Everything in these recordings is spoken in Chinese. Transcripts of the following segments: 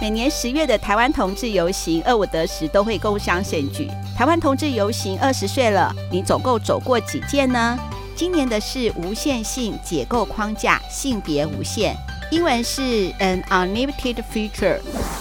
每年十月的台湾同志游行，二五得十都会共襄盛举。台湾同志游行二十岁了，你总共走过几届呢？今年的是无限性解构框架，性别无限，英文是 An Unlimited Future。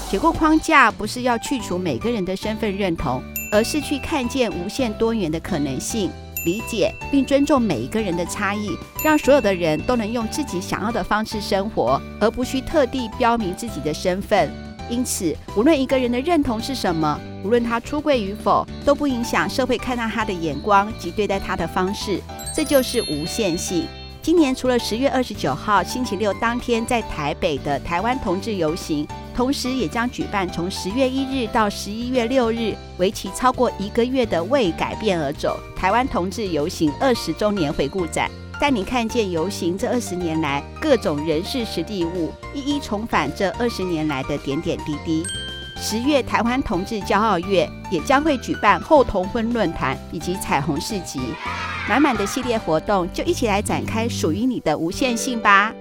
解构框架不是要去除每个人的身份认同，而是去看见无限多元的可能性，理解并尊重每一个人的差异，让所有的人都能用自己想要的方式生活，而不需特地标明自己的身份。因此，无论一个人的认同是什么，无论他出柜与否，都不影响社会看待他的眼光及对待他的方式。这就是无限性。今年除了十月二十九号星期六当天在台北的台湾同志游行，同时也将举办从十月一日到十一月六日，为期超过一个月的“为改变而走”台湾同志游行二十周年回顾展。带你看见游行这二十年来各种人事时地物，一一重返这二十年来的点点滴滴。十月台湾同志骄傲月也将会举办后同婚论坛以及彩虹市集，满满的系列活动，就一起来展开属于你的无限性吧。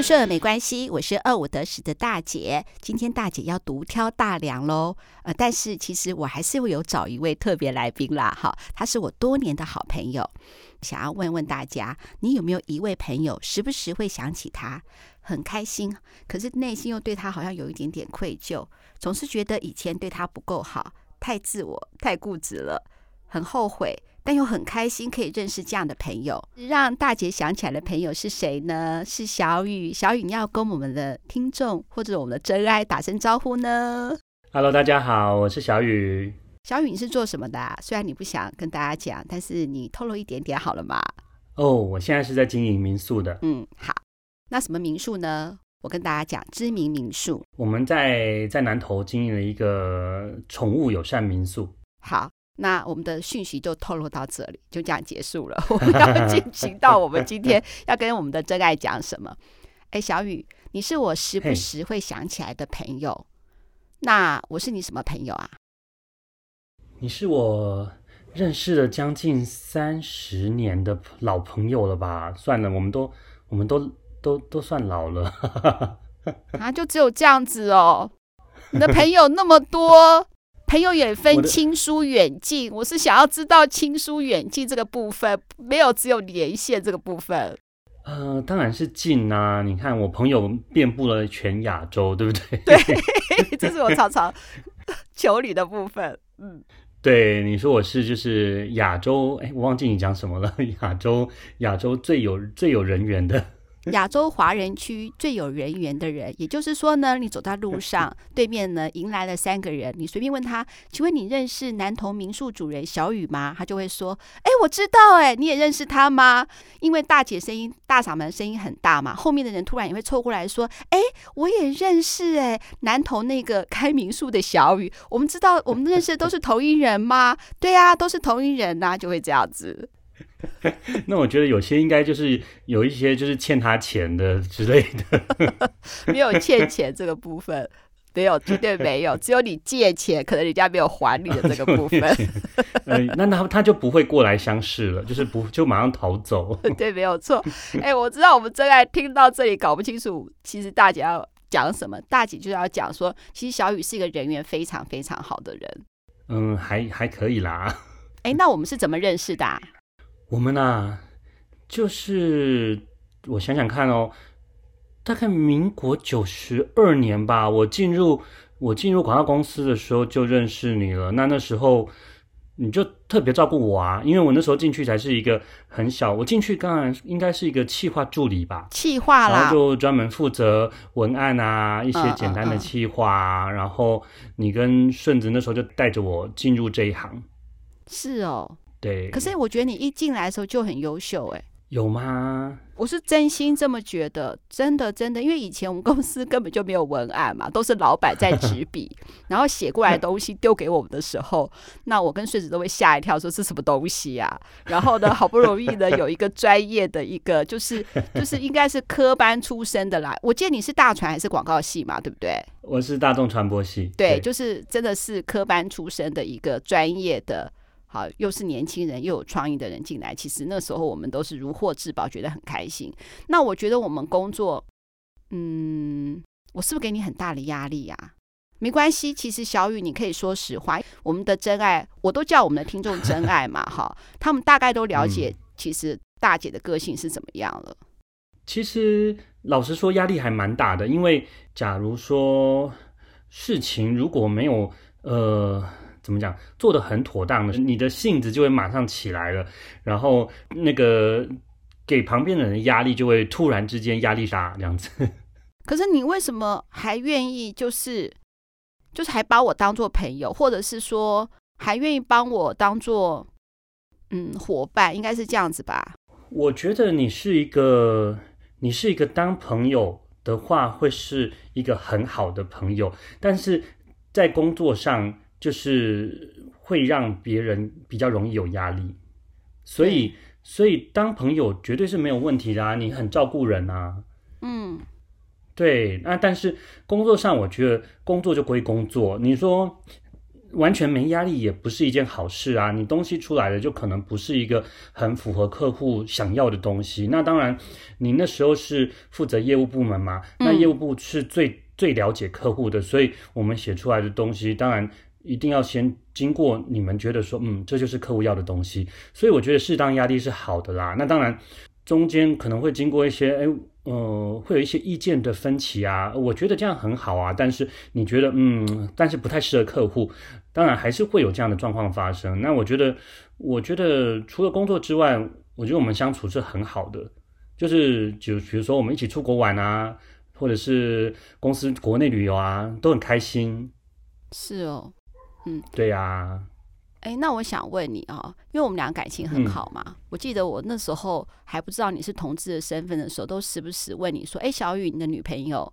不顺没关系，我是二五得十的大姐。今天大姐要独挑大梁喽，呃，但是其实我还是会有找一位特别来宾啦，哈，他是我多年的好朋友。想要问问大家，你有没有一位朋友，时不时会想起他，很开心，可是内心又对他好像有一点点愧疚，总是觉得以前对他不够好，太自我、太固执了，很后悔。但又很开心可以认识这样的朋友，让大姐想起来的朋友是谁呢？是小雨。小雨，你要跟我们的听众或者我们的真爱打声招呼呢？Hello，大家好，我是小雨。小雨，你是做什么的啊？虽然你不想跟大家讲，但是你透露一点点好了吗？哦，oh, 我现在是在经营民宿的。嗯，好。那什么民宿呢？我跟大家讲，知名民宿。我们在在南投经营了一个宠物友善民宿。好。那我们的讯息就透露到这里，就这样结束了。我们要进行到我们今天要跟我们的真爱讲什么？哎，小雨，你是我时不时会想起来的朋友。那我是你什么朋友啊？你是我认识了将近三十年的老朋友了吧？算了，我们都我们都都都算老了。啊，就只有这样子哦？你的朋友那么多。朋友也分亲疏远近，我，我是想要知道亲疏远近这个部分，没有只有连线这个部分。呃，当然是近啊！你看我朋友遍布了全亚洲，对不对？对，这是我常常求你的部分。嗯，对，你说我是就是亚洲，哎，我忘记你讲什么了。亚洲，亚洲最有最有人缘的。亚洲华人区最有人缘的人，也就是说呢，你走在路上，对面呢迎来了三个人，你随便问他，请问你认识南投民宿主人小雨吗？他就会说，哎，我知道，哎，你也认识他吗？因为大姐声音大嗓门声音很大嘛，后面的人突然也会凑过来说，哎，我也认识，哎，南投那个开民宿的小雨，我们知道我们认识的都是同一人吗？对啊，都是同一人呐、啊，就会这样子。那我觉得有些应该就是有一些就是欠他钱的之类的，没有欠钱这个部分，没有，绝对没有，只有你借钱，可能人家没有还你的这个部分。呃，那他他就不会过来相视了，就是不就马上逃走。对，没有错。哎、欸，我知道我们真爱听到这里搞不清楚，其实大姐要讲什么？大姐就是要讲说，其实小雨是一个人缘非常非常好的人。嗯，还还可以啦。哎、欸，那我们是怎么认识的、啊？我们呐、啊，就是我想想看哦，大概民国九十二年吧。我进入我进入广告公司的时候就认识你了。那那时候你就特别照顾我啊，因为我那时候进去才是一个很小，我进去当然应该是一个企划助理吧，企划啦，然后就专门负责文案啊，一些简单的企划啊。嗯嗯嗯，然后你跟顺子那时候就带着我进入这一行，是哦。对，可是我觉得你一进来的时候就很优秀，哎，有吗？我是真心这么觉得，真的真的，因为以前我们公司根本就没有文案嘛，都是老板在执笔，然后写过来的东西丢给我们的时候，那我跟穗子都会吓一跳，说是什么东西啊？然后呢，好不容易呢有一个专业的一个，就是 就是应该是科班出身的啦。我记得你是大传还是广告系嘛，对不对？我是大众传播系。对，对就是真的是科班出身的一个专业的。好，又是年轻人又有创意的人进来，其实那时候我们都是如获至宝，觉得很开心。那我觉得我们工作，嗯，我是不是给你很大的压力呀？没关系，其实小雨你可以说实话。我们的真爱，我都叫我们的听众真爱嘛，哈，他们大概都了解，其实大姐的个性是怎么样了。嗯，其实老实说，压力还蛮大的，因为假如说事情如果没有呃。怎么讲？做的很妥当的，你的性子就会马上起来了，然后那个给旁边的人压力就会突然之间压力大这样子。可是你为什么还愿意就是就是还把我当做朋友，或者是说还愿意帮我当做嗯伙伴？应该是这样子吧？我觉得你是一个你是一个当朋友的话会是一个很好的朋友，但是在工作上。就是会让别人比较容易有压力，所以所以当朋友绝对是没有问题的啊，你很照顾人啊，嗯，对，那但是工作上我觉得工作就归工作，你说完全没压力也不是一件好事啊，你东西出来了就可能不是一个很符合客户想要的东西，那当然你那时候是负责业务部门嘛，那业务部是最最了解客户的，所以我们写出来的东西当然。一定要先经过你们觉得说，嗯，这就是客户要的东西，所以我觉得适当压力是好的啦。那当然，中间可能会经过一些，哎，呃，会有一些意见的分歧啊。我觉得这样很好啊，但是你觉得，嗯，但是不太适合客户，当然还是会有这样的状况发生。那我觉得，我觉得除了工作之外，我觉得我们相处是很好的，就是就比如说我们一起出国玩啊，或者是公司国内旅游啊，都很开心。是哦。嗯，对呀、啊。哎，那我想问你啊，因为我们俩感情很好嘛，嗯、我记得我那时候还不知道你是同志的身份的时候，都时不时问你说：“哎，小雨，你的女朋友，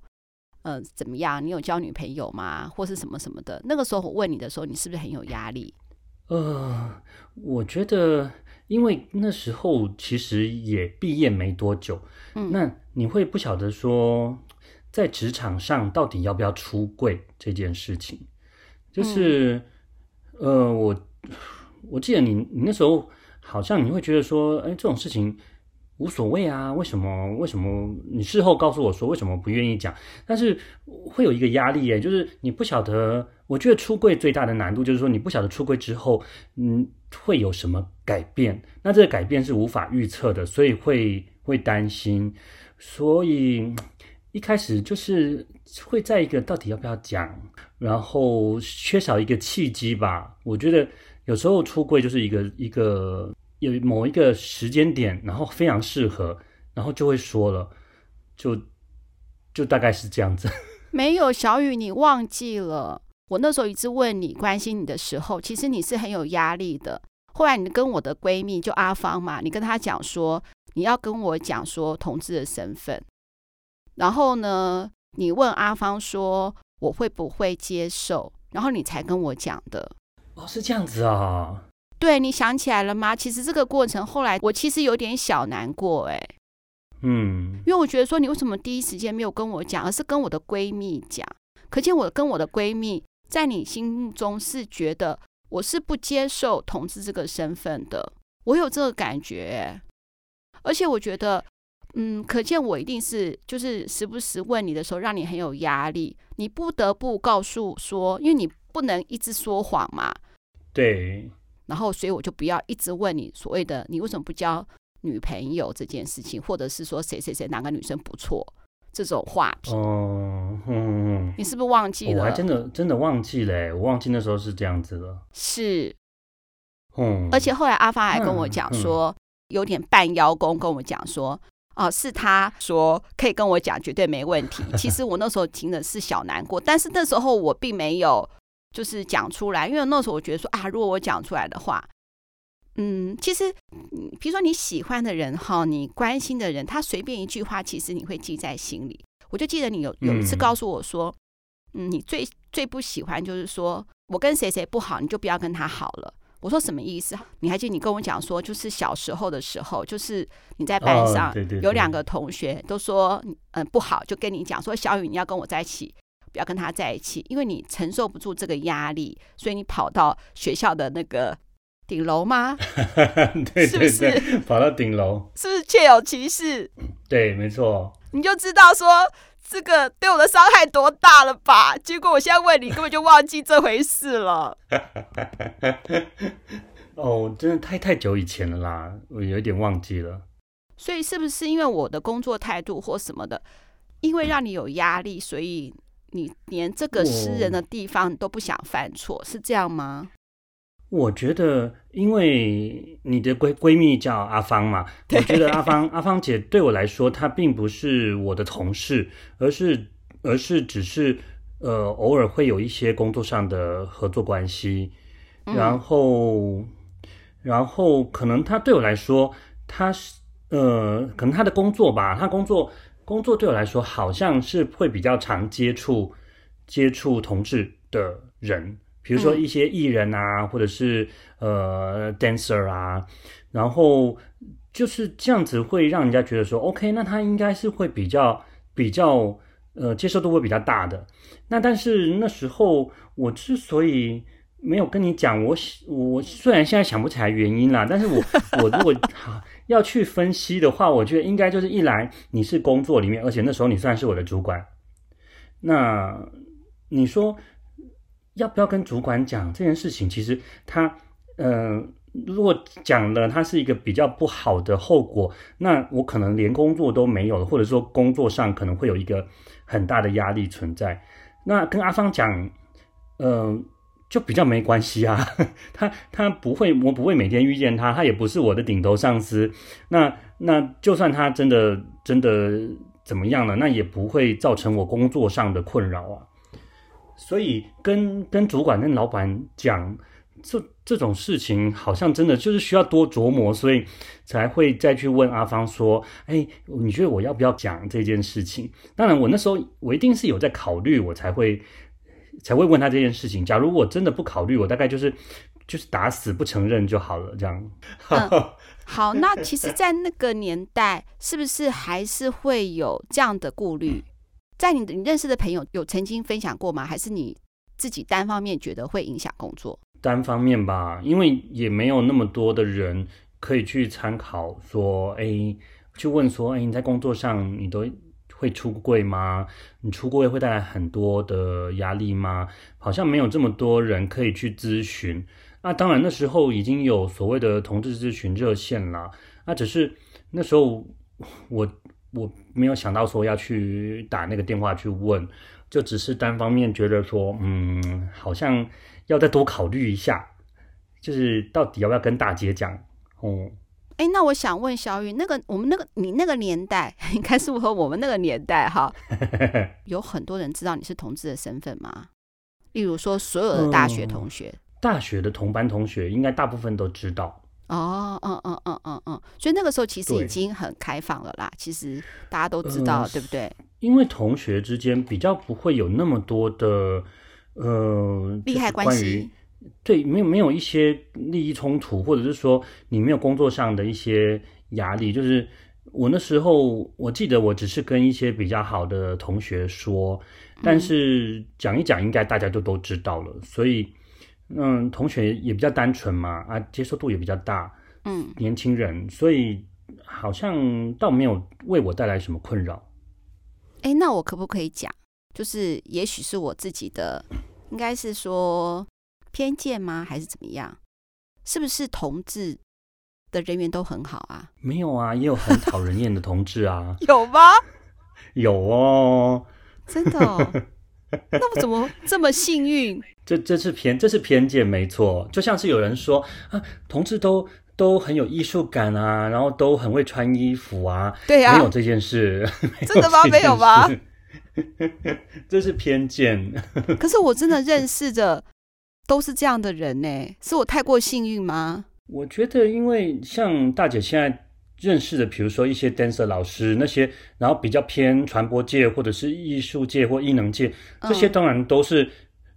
呃，怎么样？你有交女朋友吗？或是什么什么的？”那个时候我问你的时候，你是不是很有压力？呃，我觉得，因为那时候其实也毕业没多久，嗯，那你会不晓得说，在职场上到底要不要出柜这件事情。就是，呃，我我记得你你那时候好像你会觉得说，哎，这种事情无所谓啊，为什么为什么你事后告诉我说为什么不愿意讲？但是会有一个压力耶，就是你不晓得，我觉得出柜最大的难度就是说你不晓得出柜之后，嗯，会有什么改变？那这个改变是无法预测的，所以会会担心，所以。一开始就是会在一个到底要不要讲，然后缺少一个契机吧。我觉得有时候出柜就是一个一个有某一个时间点，然后非常适合，然后就会说了，就就大概是这样子。没有小雨，你忘记了，我那时候一直问你关心你的时候，其实你是很有压力的。后来你跟我的闺蜜就阿芳嘛，你跟她讲说你要跟我讲说同志的身份。然后呢，你问阿芳说我会不会接受，然后你才跟我讲的。哦，是这样子啊。对，你想起来了吗？其实这个过程后来我其实有点小难过，哎，嗯，因为我觉得说你为什么第一时间没有跟我讲，而是跟我的闺蜜讲？可见我跟我的闺蜜在你心目中是觉得我是不接受同志这个身份的，我有这个感觉，而且我觉得。嗯，可见我一定是就是时不时问你的时候，让你很有压力，你不得不告诉说，因为你不能一直说谎嘛。对。然后，所以我就不要一直问你所谓的你为什么不交女朋友这件事情，或者是说谁谁谁哪个女生不错这种话题。哦，嗯，你是不是忘记了？我还真的真的忘记了，我忘记那时候是这样子了。是。嗯。而且后来阿发还跟我讲说，嗯嗯、有点半邀功，跟我讲说。哦，是他说可以跟我讲，绝对没问题。其实我那时候听的是小难过，但是那时候我并没有就是讲出来，因为那时候我觉得说啊，如果我讲出来的话，嗯，其实，比如说你喜欢的人哈，你关心的人，他随便一句话，其实你会记在心里。我就记得你有有一次告诉我说，嗯，你最最不喜欢就是说我跟谁谁不好，你就不要跟他好了。我说什么意思？你还记得你跟我讲说，就是小时候的时候，就是你在班上有两个同学都说嗯不好，就跟你讲说，小雨你要跟我在一起，不要跟他在一起，因为你承受不住这个压力，所以你跑到学校的那个顶楼吗？对 对对，是是跑到顶楼，是不是确有其事？对，没错。你就知道说这个对我的伤害多大了吧？结果我现在问你，根本就忘记这回事了。哦，真的太太久以前了啦，我有点忘记了。所以是不是因为我的工作态度或什么的，因为让你有压力，所以你连这个私人的地方都不想犯错，是这样吗？我觉得，因为你的闺闺蜜叫阿芳嘛，我觉得阿芳 阿芳姐对我来说，她并不是我的同事，而是而是只是呃偶尔会有一些工作上的合作关系，然后、嗯、然后可能她对我来说，她是呃可能她的工作吧，她工作工作对我来说好像是会比较常接触接触同志的人。比如说一些艺人啊，嗯、或者是呃 dancer 啊，然后就是这样子会让人家觉得说，OK，那他应该是会比较比较呃接受度会比较大的。那但是那时候我之所以没有跟你讲，我我虽然现在想不起来原因啦，但是我 我如果要去分析的话，我觉得应该就是一来你是工作里面，而且那时候你算是我的主管，那你说。要不要跟主管讲这件事情？其实他，呃，如果讲了，他是一个比较不好的后果，那我可能连工作都没有了，或者说工作上可能会有一个很大的压力存在。那跟阿芳讲，呃，就比较没关系啊。他他不会，我不会每天遇见他，他也不是我的顶头上司。那那就算他真的真的怎么样了，那也不会造成我工作上的困扰啊。所以跟跟主管跟老板讲这这种事情，好像真的就是需要多琢磨，所以才会再去问阿芳说：“哎，你觉得我要不要讲这件事情？”当然，我那时候我一定是有在考虑，我才会才会问他这件事情。假如我真的不考虑，我大概就是就是打死不承认就好了。这样。嗯，好，那其实，在那个年代，是不是还是会有这样的顾虑？在你你认识的朋友有曾经分享过吗？还是你自己单方面觉得会影响工作？单方面吧，因为也没有那么多的人可以去参考，说，哎，去问说，哎，你在工作上你都会出柜吗？你出柜会带来很多的压力吗？好像没有这么多人可以去咨询。那当然那时候已经有所谓的同志咨询热线了，那只是那时候我。我没有想到说要去打那个电话去问，就只是单方面觉得说，嗯，好像要再多考虑一下，就是到底要不要跟大姐讲哦。哎、欸，那我想问小雨，那个我们那个你那个年代，应该是和我们那个年代哈，有很多人知道你是同志的身份吗？例如说，所有的大学同学，嗯、大学的同班同学，应该大部分都知道。哦，嗯嗯嗯嗯嗯，所以那个时候其实已经很开放了啦。其实大家都知道，呃、对不对？因为同学之间比较不会有那么多的呃利害关系，对，没有没有一些利益冲突，或者是说你没有工作上的一些压力。就是我那时候，我记得我只是跟一些比较好的同学说，但是讲一讲，应该大家就都知道了，所以。嗯，同学也比较单纯嘛，啊，接受度也比较大，嗯，年轻人，所以好像倒没有为我带来什么困扰。哎，那我可不可以讲，就是也许是我自己的，应该是说偏见吗？还是怎么样？是不是同志的人缘都很好啊？没有啊，也有很讨人厌的同志啊。有吗？有哦，真的哦。那我怎么这么幸运？这这是偏这是偏见，没错。就像是有人说啊，同志都都很有艺术感啊，然后都很会穿衣服啊。对呀、啊，没有这件事。真的吗？没有吗？这是偏见。可是我真的认识的都是这样的人呢，是我太过幸运吗？我觉得，因为像大姐现在。认识的，比如说一些 dancer 老师那些，然后比较偏传播界或者是艺术界或艺能界，这些当然都是，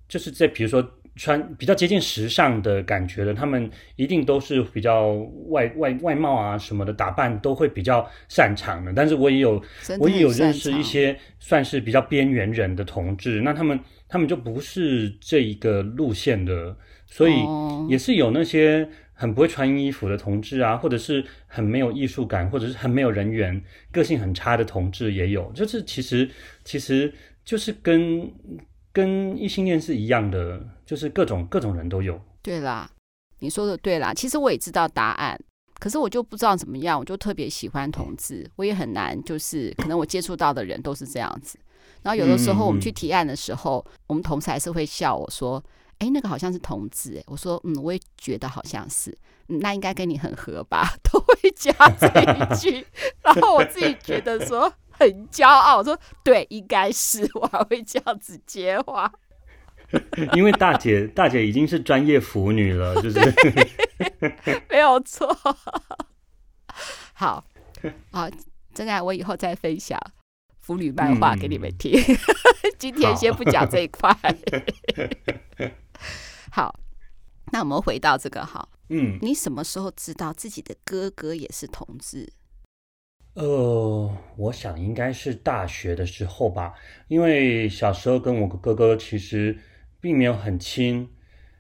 就是在比如说穿比较接近时尚的感觉的，他们一定都是比较外外外貌啊什么的打扮都会比较擅长的。但是我也有我也有认识一些算是比较边缘人的同志，那他们他们就不是这一个路线的，所以也是有那些。很不会穿衣服的同志啊，或者是很没有艺术感，或者是很没有人缘、个性很差的同志也有。就是其实其实就是跟跟异性恋是一样的，就是各种各种人都有。对啦，你说的对啦。其实我也知道答案，可是我就不知道怎么样，我就特别喜欢同志，我也很难，就是可能我接触到的人都是这样子。然后有的时候我们去提案的时候，嗯、我们同事还是会笑我说。哎，那个好像是同志哎，我说嗯，我也觉得好像是，嗯、那应该跟你很合吧，都会加这一句，然后我自己觉得说很骄傲，我说对，应该是，我还会这样子接话，因为大姐大姐已经是专业腐女了，就是 没有错，好啊，真爱我以后再分享腐女漫画给你们听，嗯、今天先不讲这一块。好，那我们回到这个好，嗯，你什么时候知道自己的哥哥也是同志？呃，我想应该是大学的时候吧，因为小时候跟我哥哥其实并没有很亲，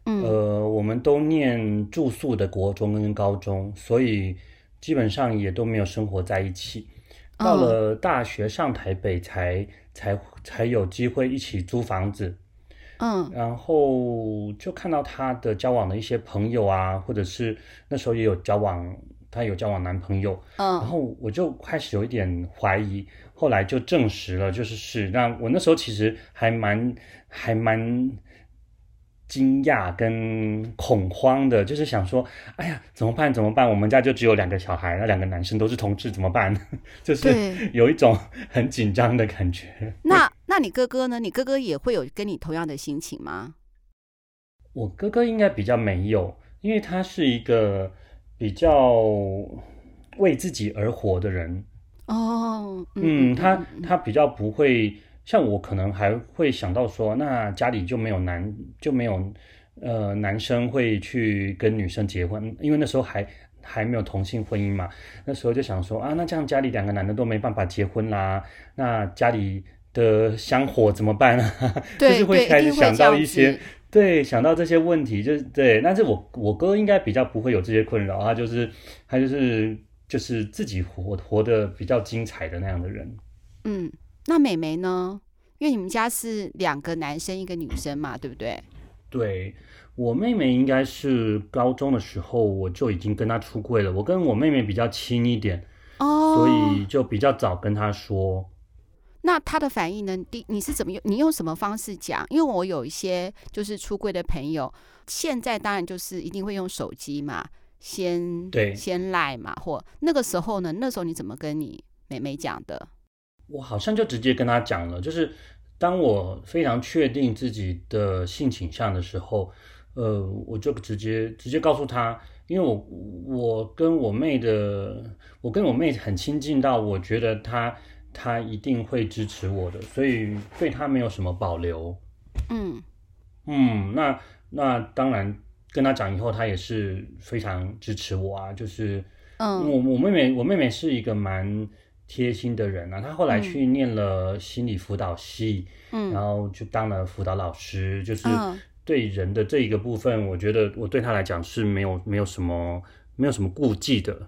嗯，呃，我们都念住宿的国中跟高中，所以基本上也都没有生活在一起。到了大学上台北才，才才才有机会一起租房子。嗯，然后就看到他的交往的一些朋友啊，或者是那时候也有交往，她有交往男朋友。嗯，然后我就开始有一点怀疑，后来就证实了，就是是。那我那时候其实还蛮还蛮。惊讶跟恐慌的，就是想说，哎呀，怎么办？怎么办？我们家就只有两个小孩，那两个男生都是同志，怎么办？就是有一种很紧张的感觉。那那你哥哥呢？你哥哥也会有跟你同样的心情吗？我哥哥应该比较没有，因为他是一个比较为自己而活的人。哦，嗯，嗯他他比较不会。像我可能还会想到说，那家里就没有男就没有，呃，男生会去跟女生结婚，因为那时候还还没有同性婚姻嘛。那时候就想说啊，那这样家里两个男的都没办法结婚啦，那家里的香火怎么办啊？对就是会开始想到一些，对，对，想到这些问题，就是对。但是我我哥应该比较不会有这些困扰，他就是他就是就是自己活活得比较精彩的那样的人，嗯。那妹妹呢？因为你们家是两个男生一个女生嘛，对不对？对，我妹妹应该是高中的时候我就已经跟她出柜了。我跟我妹妹比较亲一点，哦，所以就比较早跟她说。那他的反应呢？第你是怎么用？你用什么方式讲？因为我有一些就是出柜的朋友，现在当然就是一定会用手机嘛，先对，先赖嘛，或那个时候呢？那时候你怎么跟你妹妹讲的？我好像就直接跟她讲了，就是当我非常确定自己的性倾向的时候，呃，我就直接直接告诉她，因为我我跟我妹的，我跟我妹很亲近到，我觉得她她一定会支持我的，所以对他没有什么保留。嗯嗯，那那当然跟他讲以后，他也是非常支持我啊，就是嗯，我我妹妹我妹妹是一个蛮。贴心的人啊，她后来去念了心理辅导系，嗯，然后就当了辅导老师，嗯，就是对人的这一个部分，我觉得我对他来讲是没有没有什么没有什么顾忌的。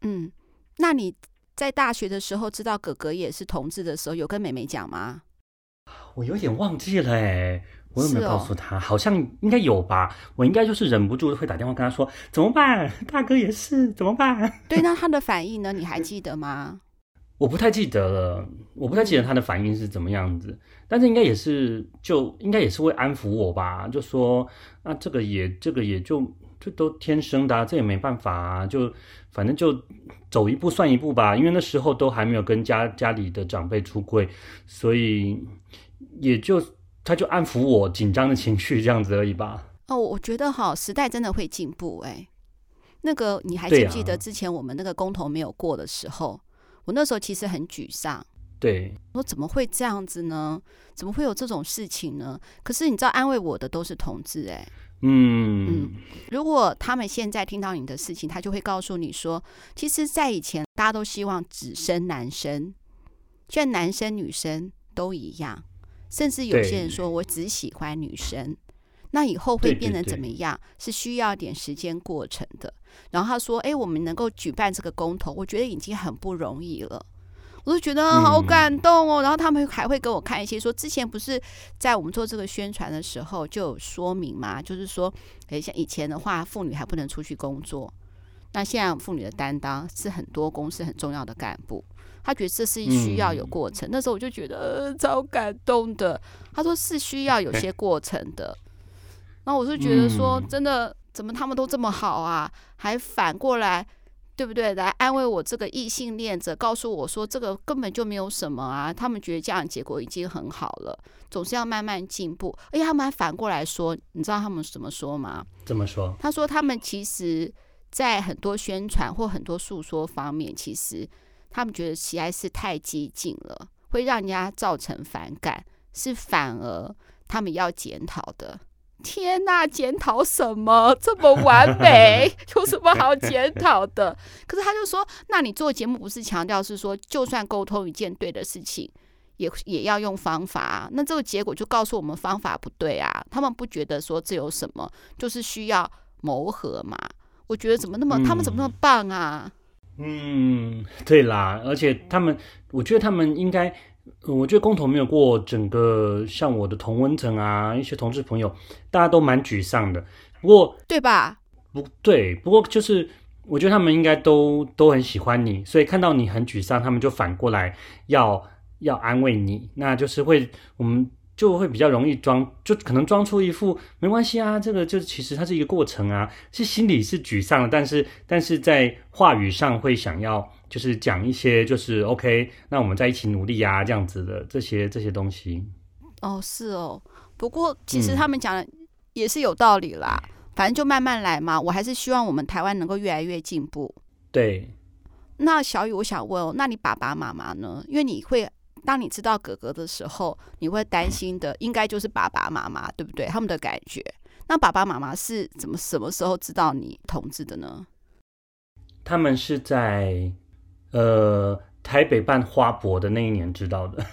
嗯，那你在大学的时候知道哥哥也是同志的时候，有跟妹妹讲吗？我有点忘记了哎，我有没有告诉他？哦，好像应该有吧。我应该就是忍不住会打电话跟他说，怎么办？大哥也是怎么办？对，那他的反应呢？你还记得吗？我不太记得了，我不太记得他的反应是怎么样子，但是应该也是就应该也是会安抚我吧，就说那这个也这个也就这都天生的啊，这也没办法啊，就反正就走一步算一步吧，因为那时候都还没有跟家家里的长辈出柜，所以也就他就安抚我紧张的情绪这样子而已吧。哦，我觉得哈，时代真的会进步哎，那个你还记不记得之前我们那个公投没有过的时候？我那时候其实很沮丧，对，我说怎么会这样子呢？怎么会有这种事情呢？可是你知道，安慰我的都是同志，哎，嗯嗯。如果他们现在听到你的事情，他就会告诉你说，其实，在以前大家都希望只生男生，现在男生女生都一样，甚至有些人说我只喜欢女生。那以后会变成怎么样？对对对，是需要点时间过程的。然后他说：“哎，我们能够举办这个公投，我觉得已经很不容易了。”我就觉得好感动哦。嗯、然后他们还会给我看一些说，之前不是在我们做这个宣传的时候就有说明嘛，就是说，诶，像以前的话，妇女还不能出去工作。那现在妇女的担当是很多公司很重要的干部，他觉得这是需要有过程。嗯、那时候我就觉得、呃、超感动的。他说是需要有些过程的。然后我就觉得说，真的怎么他们都这么好啊？还反过来，对不对？来安慰我这个异性恋者，告诉我说这个根本就没有什么啊。他们觉得这样结果已经很好了，总是要慢慢进步。而且他们还反过来说，你知道他们怎么说吗？怎么说？他说他们其实。在很多宣传或很多诉说方面，其实他们觉得实在是太激进了，会让人家造成反感，是反而他们要检讨的。天哪，检讨什么？这么完美，有什么好检讨的？可是他就说，那你做节目不是强调是说，就算沟通一件对的事情，也也要用方法啊。那这个结果就告诉我们方法不对啊。他们不觉得说这有什么，就是需要磨合嘛。我觉得怎么那么，嗯、他们怎么那么棒啊？嗯，对啦，而且他们，我觉得他们应该，我觉得公投没有过，整个像我的同温层啊，一些同志朋友，大家都蛮沮丧的。不过，对吧？不对，不过就是我觉得他们应该都都很喜欢你，所以看到你很沮丧，他们就反过来要要安慰你，那就是会我们。就会比较容易装，就可能装出一副没关系啊，这个就其实它是一个过程啊，是心里是沮丧的，但是但是在话语上会想要就是讲一些就是 OK，那我们在一起努力啊这样子的这些这些东西。哦，是哦，不过其实他们讲的也是有道理啦，嗯、反正就慢慢来嘛，我还是希望我们台湾能够越来越进步。对，那小雨，我想问哦，那你爸爸妈妈呢？因为你会。当你知道哥哥的时候，你会担心的应该就是爸爸妈妈，对不对？他们的感觉。那爸爸妈妈是怎么什么时候知道你同志的呢？他们是在呃台北办花博的那一年知道的。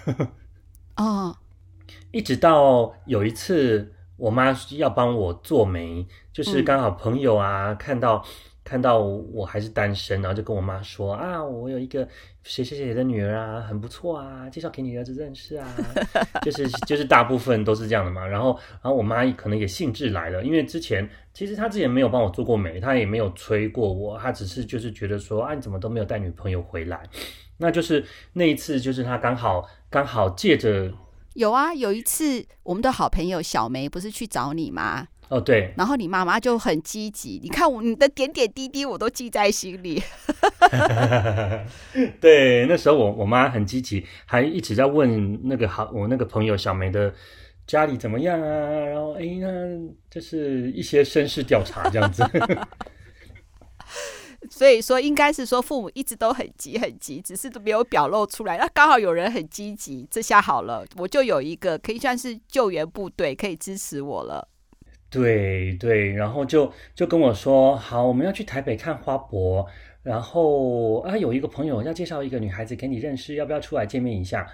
哦，一直到有一次，我妈要帮我做媒，就是刚好朋友啊、嗯、看到。看到我还是单身，然后就跟我妈说啊，我有一个谁谁谁的女儿啊，很不错啊，介绍给你儿子认识啊，就是就是大部分都是这样的嘛。然后然后我妈可能也兴致来了，因为之前其实她之前没有帮我做过媒，她也没有催过我，她只是就是觉得说啊，你怎么都没有带女朋友回来？那就是那一次，就是她刚好刚好借着有啊，有一次我们的好朋友小梅不是去找你吗？哦，对，然后你妈妈就很积极，你看我你的点点滴滴我都记在心里。对，那时候我我妈很积极，还一直在问那个好我那个朋友小梅的家里怎么样啊，然后哎，那就是一些身世调查这样子。所以说，应该是说父母一直都很急很急，只是都没有表露出来。那刚好有人很积极，这下好了，我就有一个可以算是救援部队，可以支持我了。对对，然后就就跟我说，好，我们要去台北看花博，然后啊，有一个朋友要介绍一个女孩子给你认识，要不要出来见面一下？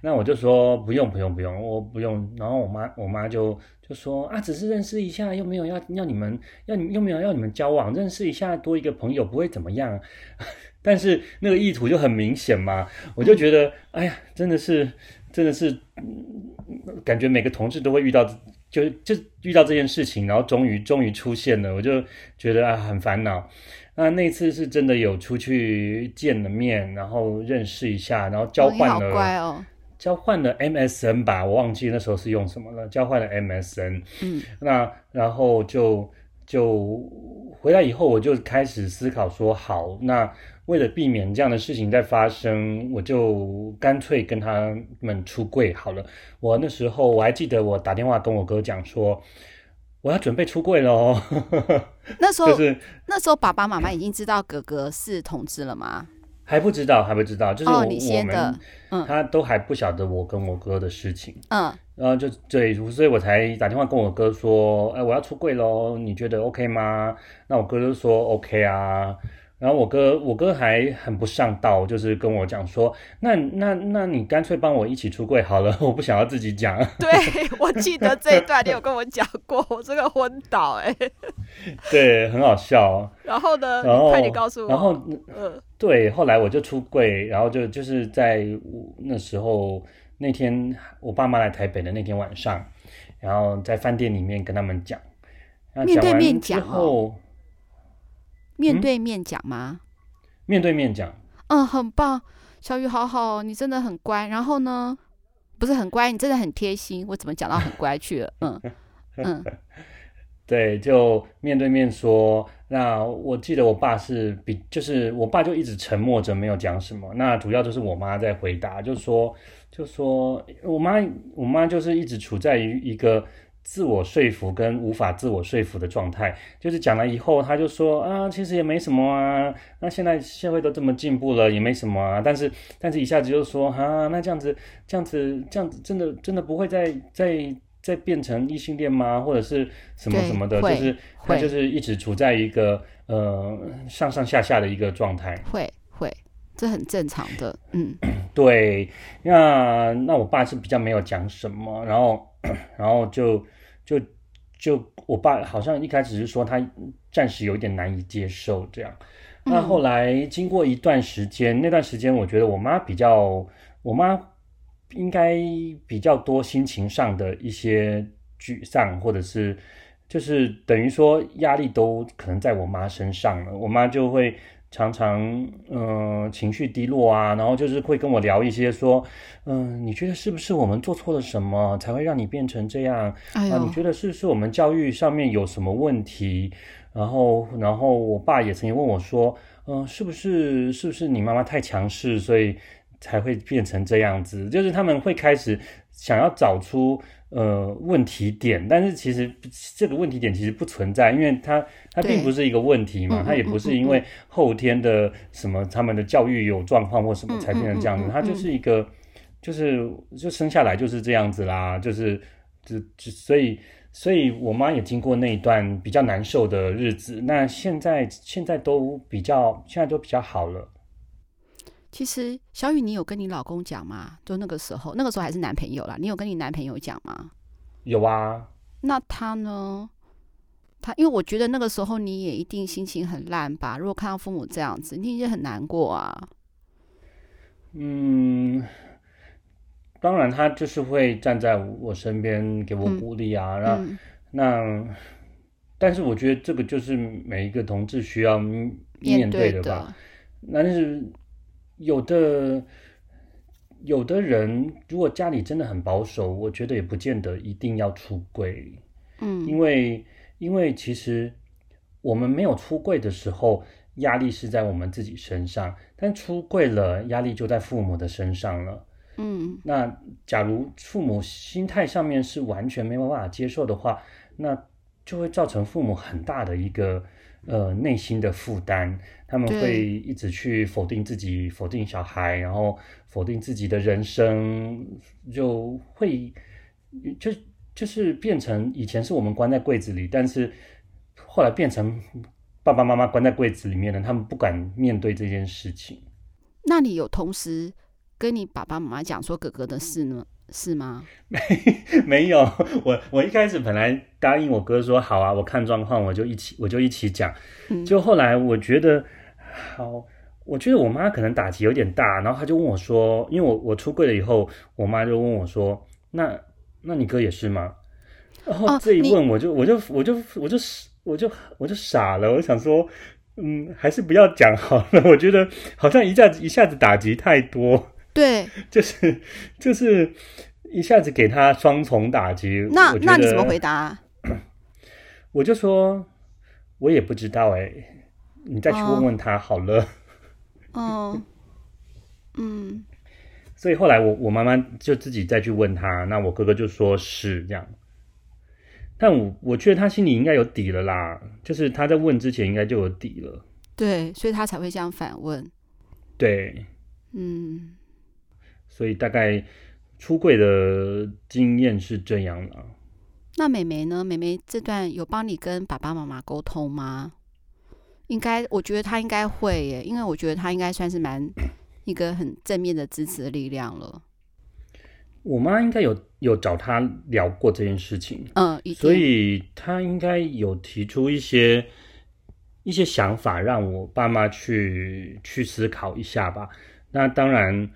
那我就说不用不用不用，我不用。然后我妈我妈就就说啊，只是认识一下，又没有要要你们要你又没有要你们交往，认识一下多一个朋友不会怎么样。但是那个意图就很明显嘛，我就觉得哎呀，真的是真的是，感觉每个同志都会遇到。就就遇到这件事情，然后终于终于出现了，我就觉得啊很烦恼。那那次是真的有出去见了面，然后认识一下，然后交换了，哦哦、交换了 MSN 吧，我忘记那时候是用什么了，交换了 MSN。嗯，那然后就就回来以后，我就开始思考说，好那。为了避免这样的事情再发生，我就干脆跟他们出柜好了。我那时候我还记得，我打电话跟我哥讲说，我要准备出柜喽。那时候，就是那时候爸爸妈妈已经知道哥哥是同志了吗？还不知道，还不知道。就是我，哦，你先的，嗯，他都还不晓得我跟我哥的事情。嗯，然后就对，所以我才打电话跟我哥说，哎，我要出柜喽，你觉得 OK 吗？那我哥就说 OK 啊。然后我哥，我哥还很不上道，就是跟我讲说，那那那你干脆帮我一起出柜好了，我不想要自己讲。对，我记得这一段你有跟我讲过，我这个昏倒哎、欸。对，很好笑。然后呢？然后快点告诉我。然后，嗯，对，后来我就出柜，然后就就是在那时候那天我爸妈来台北的那天晚上，然后在饭店里面跟他们讲，面对面讲哦。面对面讲吗？面对面讲。嗯，很棒，小雨好好，你真的很乖。然后呢，不是很乖，你真的很贴心。我怎么讲到很乖去了？嗯 嗯，对，就面对面说。那我记得我爸是比，就是我爸就一直沉默着没有讲什么。那主要就是我妈在回答，就说就说我妈我妈就是一直处在于一个。自我说服跟无法自我说服的状态，就是讲了以后，他就说啊，其实也没什么啊，那现在社会都这么进步了，也没什么啊。但是，但是一下子就说啊，那这样子，这样子，这样子，真的，真的不会再再再变成异性恋吗？或者是什么什么的？就是他就是一直处在一个呃上上下下的一个状态。会会，这很正常的。嗯，对。那那我爸是比较没有讲什么，然后然后就。就就我爸好像一开始是说他暂时有点难以接受这样，那后来经过一段时间，那段时间我觉得我妈比较，我妈应该比较多心情上的一些沮丧，或者是就是等于说压力都可能在我妈身上了，我妈就会。常常，嗯、呃，情绪低落啊，然后就是会跟我聊一些说，嗯、呃，你觉得是不是我们做错了什么，才会让你变成这样？啊，你觉得是不是我们教育上面有什么问题？然后，然后我爸也曾经问我说，嗯、呃，是不是，是不是你妈妈太强势，所以才会变成这样子？就是他们会开始想要找出。呃，问题点，但是其实这个问题点其实不存在，因为它它并不是一个问题嘛，它也不是因为后天的什么他们的教育有状况或什么才变成这样子，它就是一个就是就生下来就是这样子啦，就是就就所以所以我妈也经过那一段比较难受的日子，那现在现在都比较现在都比较好了。其实小雨，你有跟你老公讲吗？就那个时候，那个时候还是男朋友啦。你有跟你男朋友讲吗？有啊。那他呢？他因为我觉得那个时候你也一定心情很烂吧？如果看到父母这样子，你也很难过啊。嗯，当然，他就是会站在我身边给我鼓励啊。嗯、那、嗯、那，但是我觉得这个就是每一个同志需要面对的吧。那是。有的有的人，如果家里真的很保守，我觉得也不见得一定要出柜。嗯，因为因为其实我们没有出柜的时候，压力是在我们自己身上；但出柜了，压力就在父母的身上了。嗯，那假如父母心态上面是完全没有办法接受的话，那就会造成父母很大的一个。呃，内心的负担，他们会一直去否定自己，否定小孩，然后否定自己的人生，就会就就是变成以前是我们关在柜子里，但是后来变成爸爸妈妈关在柜子里面了，他们不敢面对这件事情。那你有同时跟你爸爸妈妈讲说哥哥的事呢？是吗？没没有，我我一开始本来答应我哥说好啊，我看状况我就一起我就一起讲，嗯、就后来我觉得好，我觉得我妈可能打击有点大，然后她就问我说，因为我我出柜了以后，我妈就问我说，那那你哥也是吗？然后这一问我就、哦、我就我就我就我就我就傻了，我想说，嗯，还是不要讲好了，我觉得好像一下子一下子打击太多。对，就是就是一下子给他双重打击。那那你怎么回答？我就说，我也不知道哎，你再去问问他好了。哦，嗯。所以后来我我妈妈就自己再去问他，那我哥哥就说是这样。但我我觉得他心里应该有底了啦，就是他在问之前应该就有底了。对，所以他才会这样反问。对，嗯。所以大概出柜的经验是这样了。那妹妹呢？妹妹这段有帮你跟爸爸妈妈沟通吗？应该，我觉得她应该会耶，因为我觉得她应该算是蛮一个很正面的支持的力量了。我妈应该有有找她聊过这件事情，嗯，所以她应该有提出一些一些想法，让我爸妈去去思考一下吧。那当然，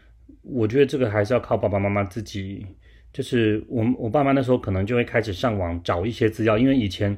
我觉得这个还是要靠爸爸妈妈自己。就是我我爸妈那时候可能就会开始上网找一些资料，因为以前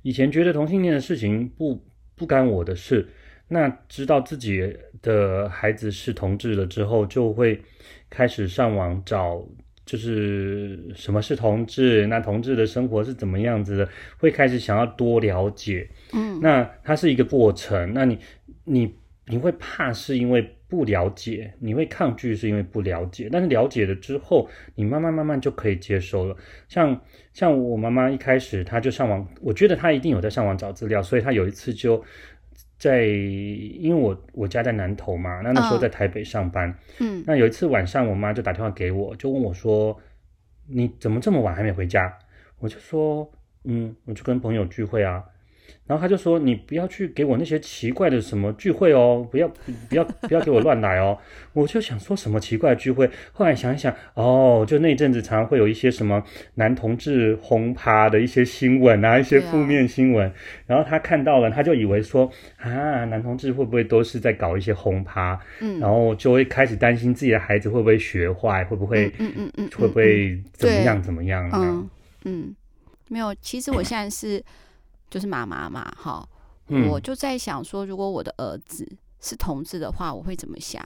以前觉得同性恋的事情不不干我的事，那知道自己的孩子是同志了之后，就会开始上网找，就是什么是同志，那同志的生活是怎么样子的，会开始想要多了解。嗯，那它是一个过程，那你你你会怕是因为。不了解，你会抗拒，是因为不了解。但是了解了之后，你慢慢慢慢就可以接受了。像像我妈妈一开始，她就上网，我觉得她一定有在上网找资料，所以她有一次就在，因为我我家在南投嘛，那那时候在台北上班，嗯，那有一次晚上，我妈就打电话给我，就问我说：“你怎么这么晚还没回家？”我就说：“嗯，我就跟朋友聚会啊。”然后他就说：“你不要去给我那些奇怪的什么聚会哦，不要不要不要给我乱来哦。”我就想说什么奇怪的聚会，后来想一想，哦，就那阵子常常会有一些什么男同志轰趴的一些新闻啊，一些负面新闻。然后他看到了，他就以为说啊，男同志会不会都是在搞一些轰趴？嗯，然后就会开始担心自己的孩子会不会学坏，会不会嗯嗯嗯，会不会怎么样怎么样？嗯嗯，没有，其实我现在是。就是妈妈嘛，哈，嗯、我就在想说，如果我的儿子是同志的话，我会怎么想？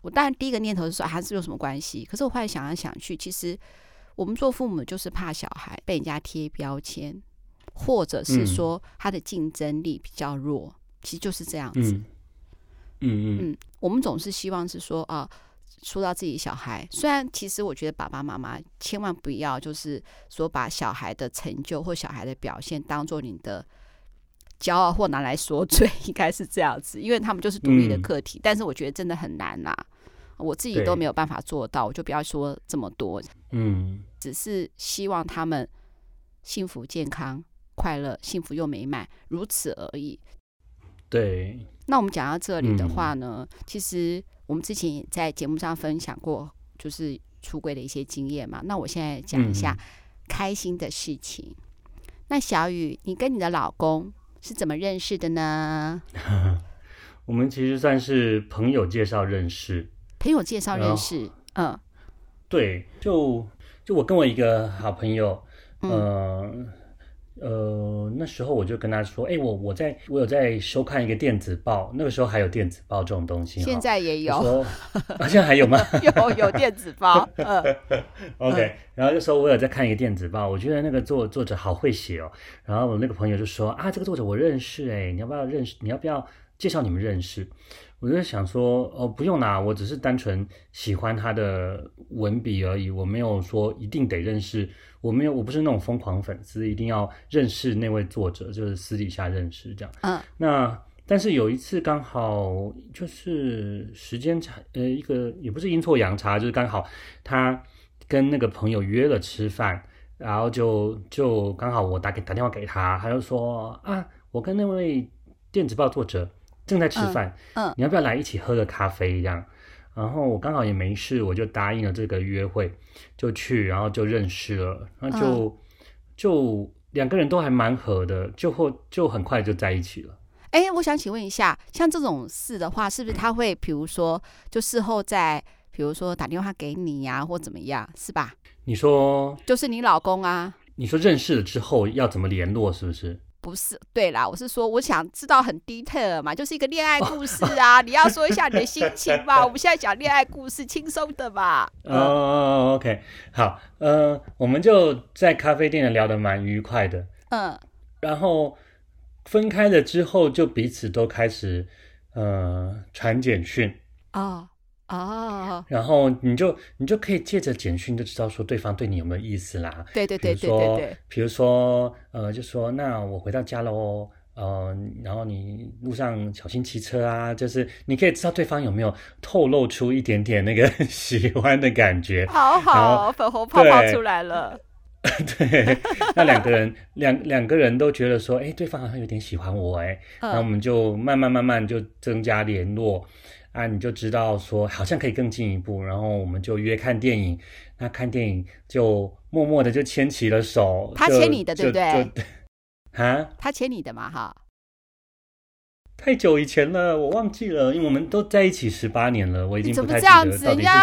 我当然第一个念头是说，还是有什么关系？可是我后来想来想去，其实我们做父母就是怕小孩被人家贴标签，或者是说他的竞争力比较弱，嗯、其实就是这样子。嗯嗯嗯，嗯，我们总是希望是说啊。说到自己小孩，虽然其实我觉得爸爸妈妈千万不要就是说把小孩的成就或小孩的表现当做你的骄傲或拿来说嘴，应该是这样子，因为他们就是独立的个体。嗯、但是我觉得真的很难啦、啊，我自己都没有办法做到，我就不要说这么多。嗯，只是希望他们幸福、健康、快乐、幸福又美满，如此而已。对。那我们讲到这里的话呢，嗯、其实。我们之前也在节目上分享过，就是出柜的一些经验嘛。那我现在讲一下开心的事情。嗯、那小雨，你跟你的老公是怎么认识的呢？我们其实算是朋友介绍认识。朋友介绍认识，嗯，嗯对，就就我跟我一个好朋友，嗯。呃呃，那时候我就跟他说：“哎、欸，我我在我有在收看一个电子报，那个时候还有电子报这种东西，现在也有，说啊，现在还有吗？有有电子报。嗯，OK。然后就说我有在看一个电子报，我觉得那个作作者好会写哦。然后我那个朋友就说啊，这个作者我认识，哎，你要不要认识？你要不要介绍你们认识？我就想说，哦，不用啦，我只是单纯喜欢他的文笔而已，我没有说一定得认识。”我没有，我不是那种疯狂粉丝，一定要认识那位作者，就是私底下认识这样。嗯，那但是有一次刚好就是时间差，呃，一个也不是阴错阳差，就是刚好他跟那个朋友约了吃饭，然后就就刚好我打给打电话给他，他就说啊，我跟那位电子报作者正在吃饭，嗯，嗯，你要不要来一起喝个咖啡这样？然后我刚好也没事，我就答应了这个约会，就去，然后就认识了，然后就、嗯、就两个人都还蛮合的，就后就很快就在一起了。哎，我想请问一下，像这种事的话，是不是他会，比如说，就事后再，比如说打电话给你呀、啊，或怎么样，是吧？你说，就是你老公啊？你说认识了之后要怎么联络，是不是？不是，对啦，我是说，我想知道很 detail 嘛，就是一个恋爱故事啊，你要说一下你的心情吧。我们现在讲恋爱故事，轻松的吧。哦、uh,，OK，好，呃，我们就在咖啡店聊得蛮愉快的，嗯，uh, 然后分开了之后，就彼此都开始呃传简讯啊。Uh. 哦，oh. 然后你就你就可以借着简讯就知道说对方对你有没有意思啦。对对对对对对。比如说，呃，就说那我回到家喽，呃，然后你路上小心骑车啊，就是你可以知道对方有没有透露出一点点那个 喜欢的感觉。好好，粉红泡泡出来了。对，那两个人两两个人都觉得说，哎，对方好像有点喜欢我，哎，那我们就慢慢慢慢就增加联络，啊，你就知道说好像可以更进一步，然后我们就约看电影，那看电影就默默的就牵起了手，他牵你的对不对？啊，他牵你的嘛哈。太久以前了，我忘记了，因为我们都在一起十八年了，我已经不太记得到底是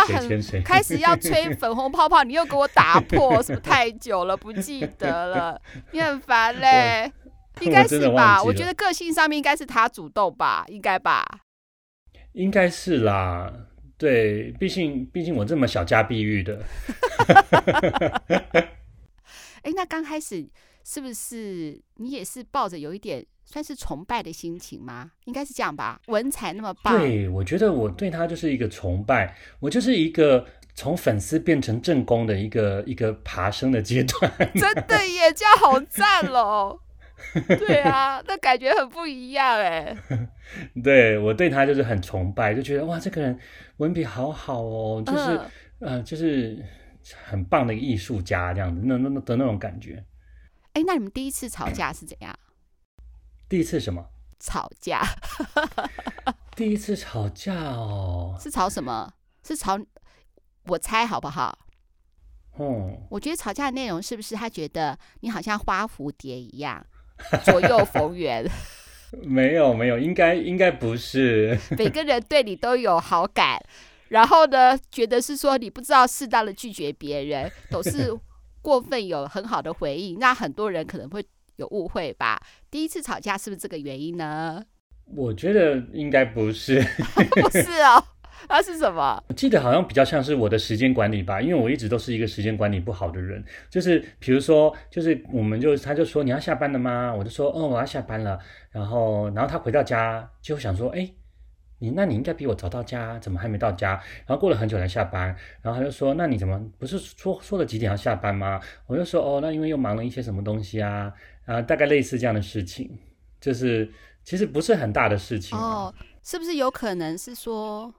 谁牵谁。开始要吹粉红泡泡，你又给我打破，是不是太久了不记得了？你很烦嘞，应该是吧？我，我觉得个性上面应该是他主动吧，应该吧？应该是啦，对，毕竟毕竟我这么小家碧玉的。哎，那刚开始是不是你也是抱着有一点？算是崇拜的心情吗？应该是这样吧。文采那么棒，对，我觉得我对他就是一个崇拜，我就是一个从粉丝变成正宫的一个一个爬升的阶段。真的耶，这样好赞哦！对啊，那感觉很不一样哎。对，我对他就是很崇拜，就觉得哇，这个人文笔好好哦，就是嗯、呃，就是很棒的一个艺术家这样子，那那的那种感觉。哎，那你们第一次吵架是怎样？第一次什么？吵架。第一次吵架哦，是吵什么？是吵？我猜好不好？嗯，我觉得吵架的内容是不是他觉得你好像花蝴蝶一样 左右逢源？没有没有，应该应该不是。每个人对你都有好感，然后呢，觉得是说你不知道适当的拒绝别人，总是过分有很好的回应，那很多人可能会。有误会吧？第一次吵架是不是这个原因呢？我觉得应该不是，不是哦，那是什么？我记得好像比较像是我的时间管理吧，因为我一直都是一个时间管理不好的人。就是比如说，就是我们就他就说你要下班了吗？我就说嗯，我要下班了。然后，然后他回到家就想说，哎。你那你应该比我早到家，怎么还没到家？然后过了很久才下班，然后他就说：“那你怎么不是说说了几点要下班吗？”我就说：“哦，那因为又忙了一些什么东西啊，啊，大概类似这样的事情，就是其实不是很大的事情哦，是不是有可能是说？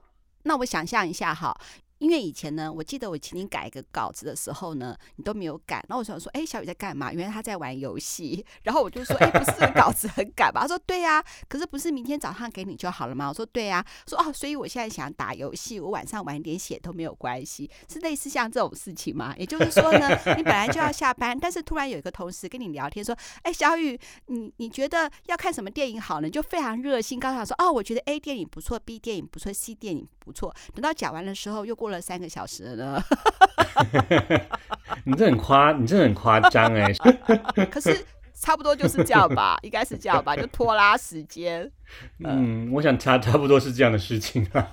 那我想象一下哈。因为以前呢，我记得我请你改一个稿子的时候呢，你都没有改。然后我想说，哎，小雨在干嘛？原来他在玩游戏。然后我就说，哎，不是稿子很赶吧？他说，对呀、可是不是明天早上给你就好了吗？我说，对呀、说哦，所以我现在想打游戏，我晚上晚点写都没有关系，是类似像这种事情吗？也就是说呢，你本来就要下班，但是突然有一个同事跟你聊天说，哎，小雨，你你觉得要看什么电影好呢？就非常热心，告诉他说，哦，我觉得 A 电影不错，B 电影不错，C 电影不错。等到讲完的时候，又过了三个小时了呢。你这很夸，你这很夸张哎。可是差不多就是这样吧，应该是这样吧，就拖拉时间。嗯，我想差差不多是这样的事情啊。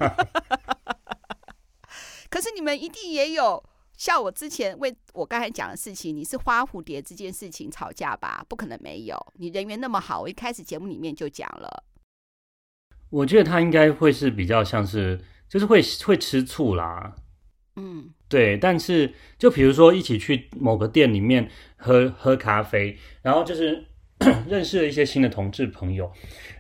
可是你们一定也有像我之前为我刚才讲的事情，你是花蝴蝶这件事情吵架吧？不可能没有，你人缘那么好，我一开始节目里面就讲了。我觉得他应该会是比较像是。就是会会吃醋啦，嗯，对，但是就比如说一起去某个店里面喝喝咖啡，然后就是 认识了一些新的同志朋友，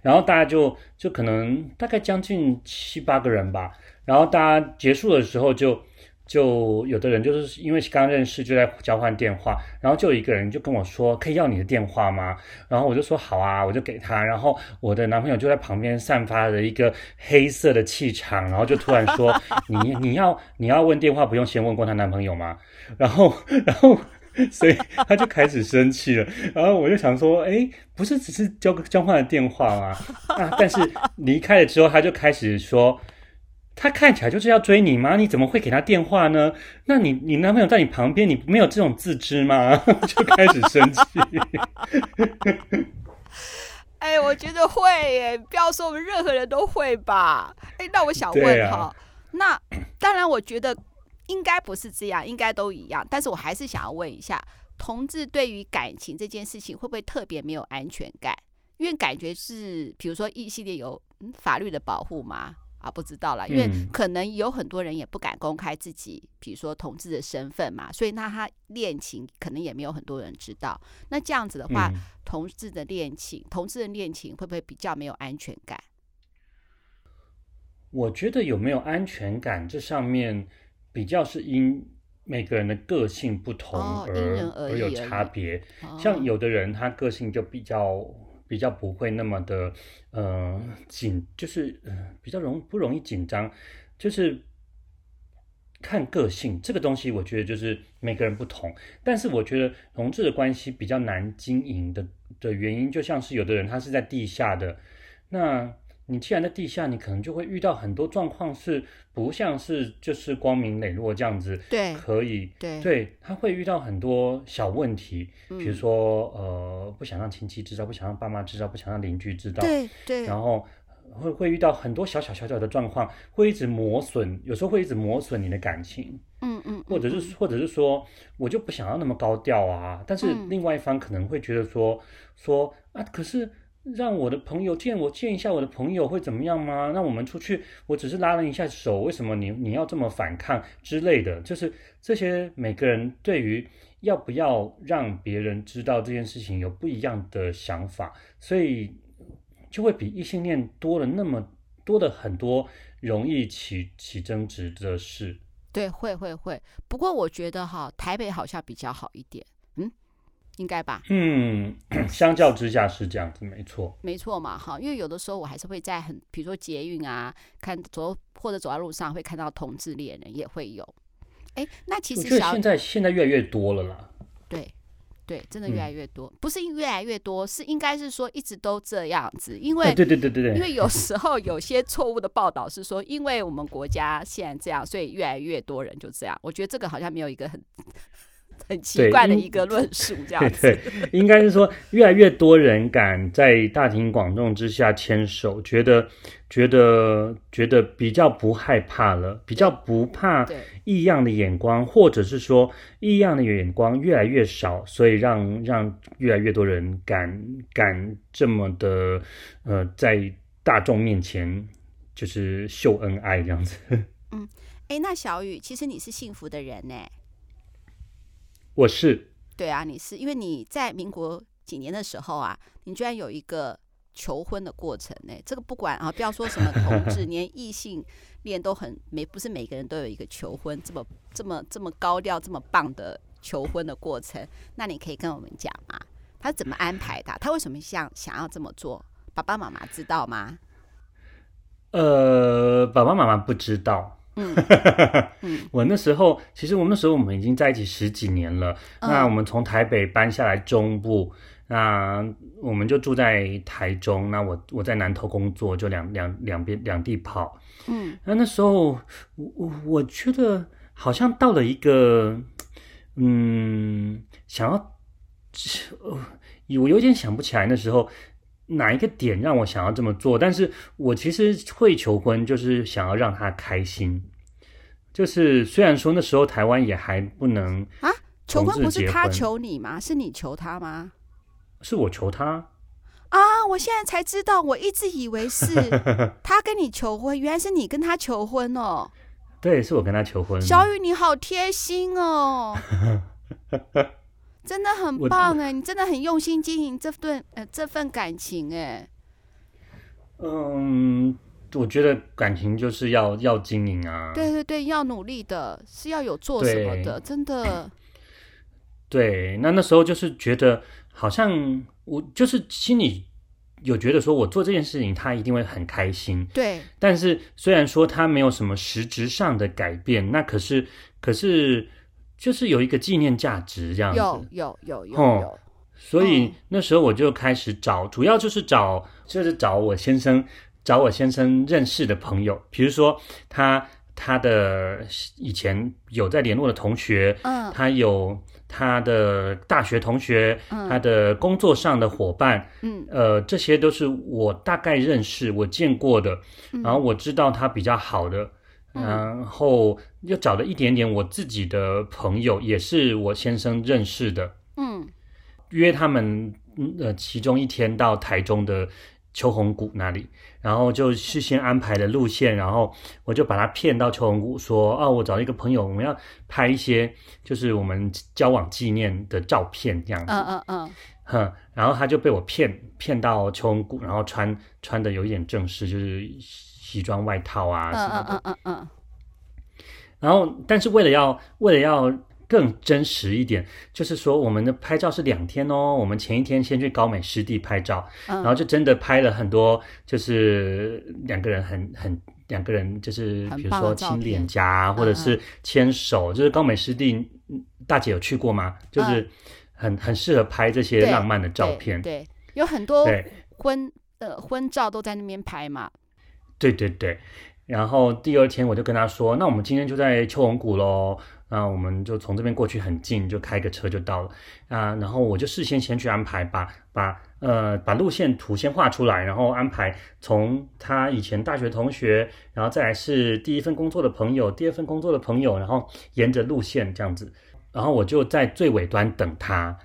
然后大家就就可能大概将近七八个人吧，然后大家结束的时候就。就有的人就是因为刚认识就在交换电话，然后就有一个人就跟我说，可以要你的电话吗？然后我就说好啊，我就给他。然后我的男朋友就在旁边散发着一个黑色的气场，然后就突然说你你要你要问电话，不用先问过她男朋友吗？然后然后所以他就开始生气了。然后我就想说，哎，不是只是交交换了电话吗？啊，但是离开了之后，他就开始说。他看起来就是要追你吗？你怎么会给他电话呢？那你你男朋友在你旁边，你没有这种自知吗？就开始生气。哎，我觉得会耶，不要说我们任何人都会吧。哎，那我想问哈，啊、那当然我觉得应该不是这样，应该都一样。但是我还是想要问一下，同志对于感情这件事情会不会特别没有安全感？因为感觉是，比如说异性恋有法律的保护吗？啊，不知道啦，因为可能有很多人也不敢公开自己，嗯、比如说同志的身份嘛，所以那他恋情可能也没有很多人知道。那这样子的话，嗯、同志的恋情，同志的恋情会不会比较没有安全感？我觉得有没有安全感，这上面比较是因每个人的个性不同而、哦、而，而有差别。哦、像有的人他个性就比较比较不会那么的呃紧，就是呃比较容不容易紧张，就是看个性这个东西，我觉得就是每个人不同。但是我觉得同志的关系比较难经营的的原因，就像是有的人他是在地下的那。你既然在地下，你可能就会遇到很多状况，是不像是就是光明磊落这样子。对，可以，对，对，他会遇到很多小问题，比如说，嗯、呃，不想让亲戚知道，不想让爸妈知道，不想让邻居知道。对对。然后会会遇到很多小小小小的状况，会一直磨损，有时候会一直磨损你的感情。嗯嗯。或者是或者是说，我就不想要那么高调啊，但是另外一方可能会觉得说说啊，可是。让我的朋友见我见一下我的朋友会怎么样吗？那我们出去，我只是拉了一下手，为什么你你要这么反抗之类的？就是这些每个人对于要不要让别人知道这件事情有不一样的想法，所以就会比异性恋多了那么多的很多容易起起争执的事。对，会会会。不过我觉得哈，台北好像比较好一点。应该吧，嗯，相较之下是这样子，没错，没错嘛，哈，因为有的时候我还是会在很，比如说捷运啊，看走或者走在路上会看到同志恋人也会有，哎，那其实小现在现在越来越多了啦，对，对，真的越来越多，嗯、不是越来越多，是应该是说一直都这样子，因为对对对对对，因为有。时候有些错误的报道是说，因为我们国家现在这样，所以越来越多人就这样，我觉得这个好像没有一个很。很奇怪的一个论述，这样子。对，对，应该是说，越来越多人敢在大庭广众之下牵手，觉得觉得觉得比较不害怕了，比较不怕异样的眼光，或者是说异样的眼光越来越少，所以让让越来越多人敢敢这么的呃，在大众面前就是秀恩爱这样子。嗯，哎，那小雨，其实你是幸福的人呢。我是，对啊，你是因为你在民国几年的时候啊，你居然有一个求婚的过程呢？这个不管啊，不要说什么同志，连异性恋都很每不是每个人都有一个求婚这么这么这么高调这么棒的求婚的过程。那你可以跟我们讲吗？他怎么安排的？他为什么想想要这么做？爸爸妈妈知道吗？呃，爸爸妈妈不知道。嗯，我那时候其实我们那时候我们已经在一起十几年了。嗯、那我们从台北搬下来中部，那我们就住在台中。那我我在南投工作，就两两两边两地跑。嗯，那那时候我我觉得好像到了一个嗯，想要我有点想不起来那时候哪一个点让我想要这么做。但是我其实会求婚，就是想要让他开心。就是虽然说那时候台湾也还不能啊，求婚不是他求你吗？是你求他吗？是我求他啊！我现在才知道，我一直以为是 他跟你求婚，原来是你跟他求婚哦。对，是我跟他求婚。小雨，你好贴心哦，真的很棒哎！你真的很用心经营这份呃这份感情哎。嗯。我觉得感情就是要要经营啊，对对对，要努力的，是要有做什么的，真的。对，那那时候就是觉得，好像我就是心里有觉得，说我做这件事情，他一定会很开心。对。但是虽然说他没有什么实质上的改变，那可是可是就是有一个纪念价值这样子。有有有有有。所以那时候我就开始找，主要就是找就是找我先生。找我先生认识的朋友，比如说他他的以前有在联络的同学，嗯，他有他的大学同学，嗯，他的工作上的伙伴，嗯，呃，这些都是我大概认识、我见过的，然后我知道他比较好的，嗯，然后又找了一点点我自己的朋友，也是我先生认识的，嗯，约他们，呃，其中一天到台中的。秋红谷那里，然后就事先安排了路线，然后我就把他骗到秋红谷，说：“哦，我找了一个朋友，我们要拍一些就是我们交往纪念的照片，这样子。”嗯嗯嗯，哼，然后他就被我骗骗到秋红谷，然后穿穿的有一点正式，就是西装外套啊什么的。嗯嗯嗯嗯。然后但是为了要为了要更真实一点，就是说我们的拍照是两天哦，我们前一天先去高美湿地拍照，嗯、然后就真的拍了很多，就是两个人很很两个人就是比如说亲脸颊或者是牵手，嗯、就是高美湿地大姐有去过吗？就是很很适合拍这些浪漫的照片，对，对，对，有很多婚呃婚照都在那边拍嘛，对对对。然后第二天我就跟他说，那我们今天就在秋红谷喽。那我们就从这边过去很近，就开个车就到了啊。然后我就事先先去安排，把把呃把路线图先画出来，然后安排从他以前大学同学，然后再来是第一份工作的朋友，第二份工作的朋友，然后沿着路线这样子，然后我就在最尾端等他。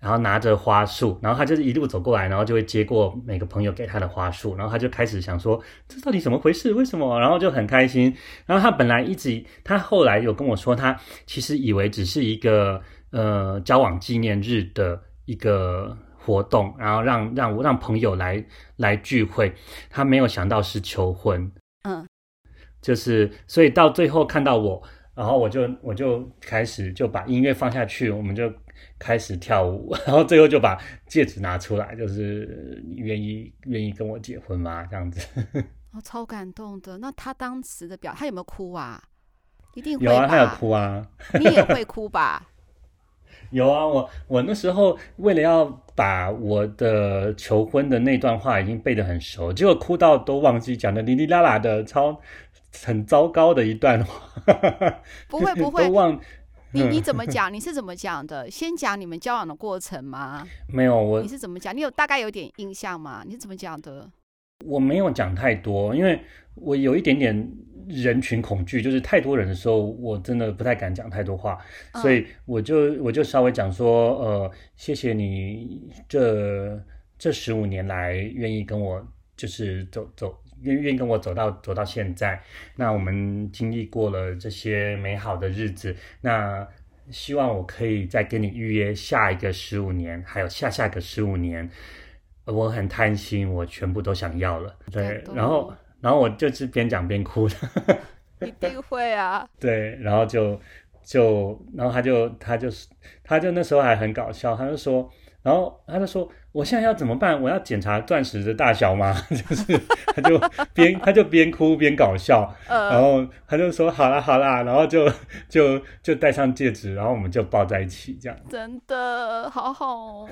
然后拿着花束，然后他就是一路走过来，然后就会接过每个朋友给他的花束，然后他就开始想说，这到底怎么回事？为什么？然后就很开心。然后他本来一直，他后来有跟我说，他其实以为只是一个呃交往纪念日的一个活动，然后让让让朋友来来聚会，他没有想到是求婚。嗯，就是所以到最后看到我，然后我就我就开始就把音乐放下去，我们就。开始跳舞，然后最后就把戒指拿出来，就是你愿意愿意跟我结婚吗？这样子，哦，超感动的。那他当时的表，他有没有哭啊？一定。有啊，他有哭啊。你也会哭吧？有啊，我我那时候为了要把我的求婚的那段话已经背得很熟，结果哭到都忘记讲的哩哩啦啦的，超很糟糕的一段话。不会不会，都忘。你你怎么讲？你是怎么讲的？先讲你们交往的过程吗？没有，我。你是怎么讲？你有大概有点印象吗？你是怎么讲的？我没有讲太多，因为我有一点点人群恐惧，就是太多人的时候，我真的不太敢讲太多话，嗯、所以我就我就稍微讲说，呃，谢谢你这这十五年来愿意跟我就是走走。愿愿意跟我走到走到现在，那我们经历过了这些美好的日子，那希望我可以再跟你预约下一个十五年，还有下下个十五年。我很贪心，我全部都想要了。对，然后然后我就是边讲边哭的。一定会啊。对，然后就就然后他就他就是他就那时候还很搞笑，他就说。然后他就说：“我现在要怎么办？我要检查钻石的大小吗？” 就是他就边他就边哭边搞笑，呃、然后他就说：“好啦好啦。”然后就就就戴上戒指，然后我们就抱在一起，这样。真的好好哦，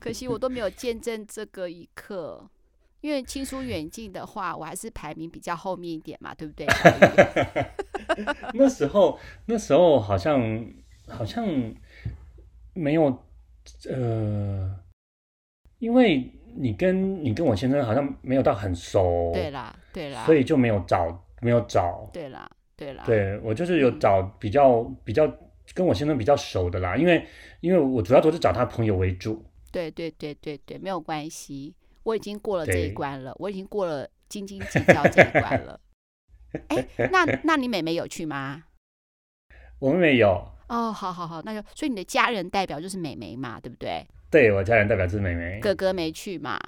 可惜我都没有见证这个一刻，因为亲疏远近的话，我还是排名比较后面一点嘛，对不对？那时候那时候好像好像没有。呃，因为你跟你跟我先生好像没有到很熟，对啦，对啦，所以就没有找，没有找，对啦，对啦，对我就是有找比较、嗯、比较跟我先生比较熟的啦，因为因为我主要都是找他朋友为主，对对对对对，没有关系，我已经过了这一关了，我已经过了斤斤计较这一关了。哎，那那你妹妹有去吗？我妹妹有。哦，好好好，那就所以你的家人代表就是妹妹嘛，对不对？对，我家人代表是妹妹。哥哥没去嘛？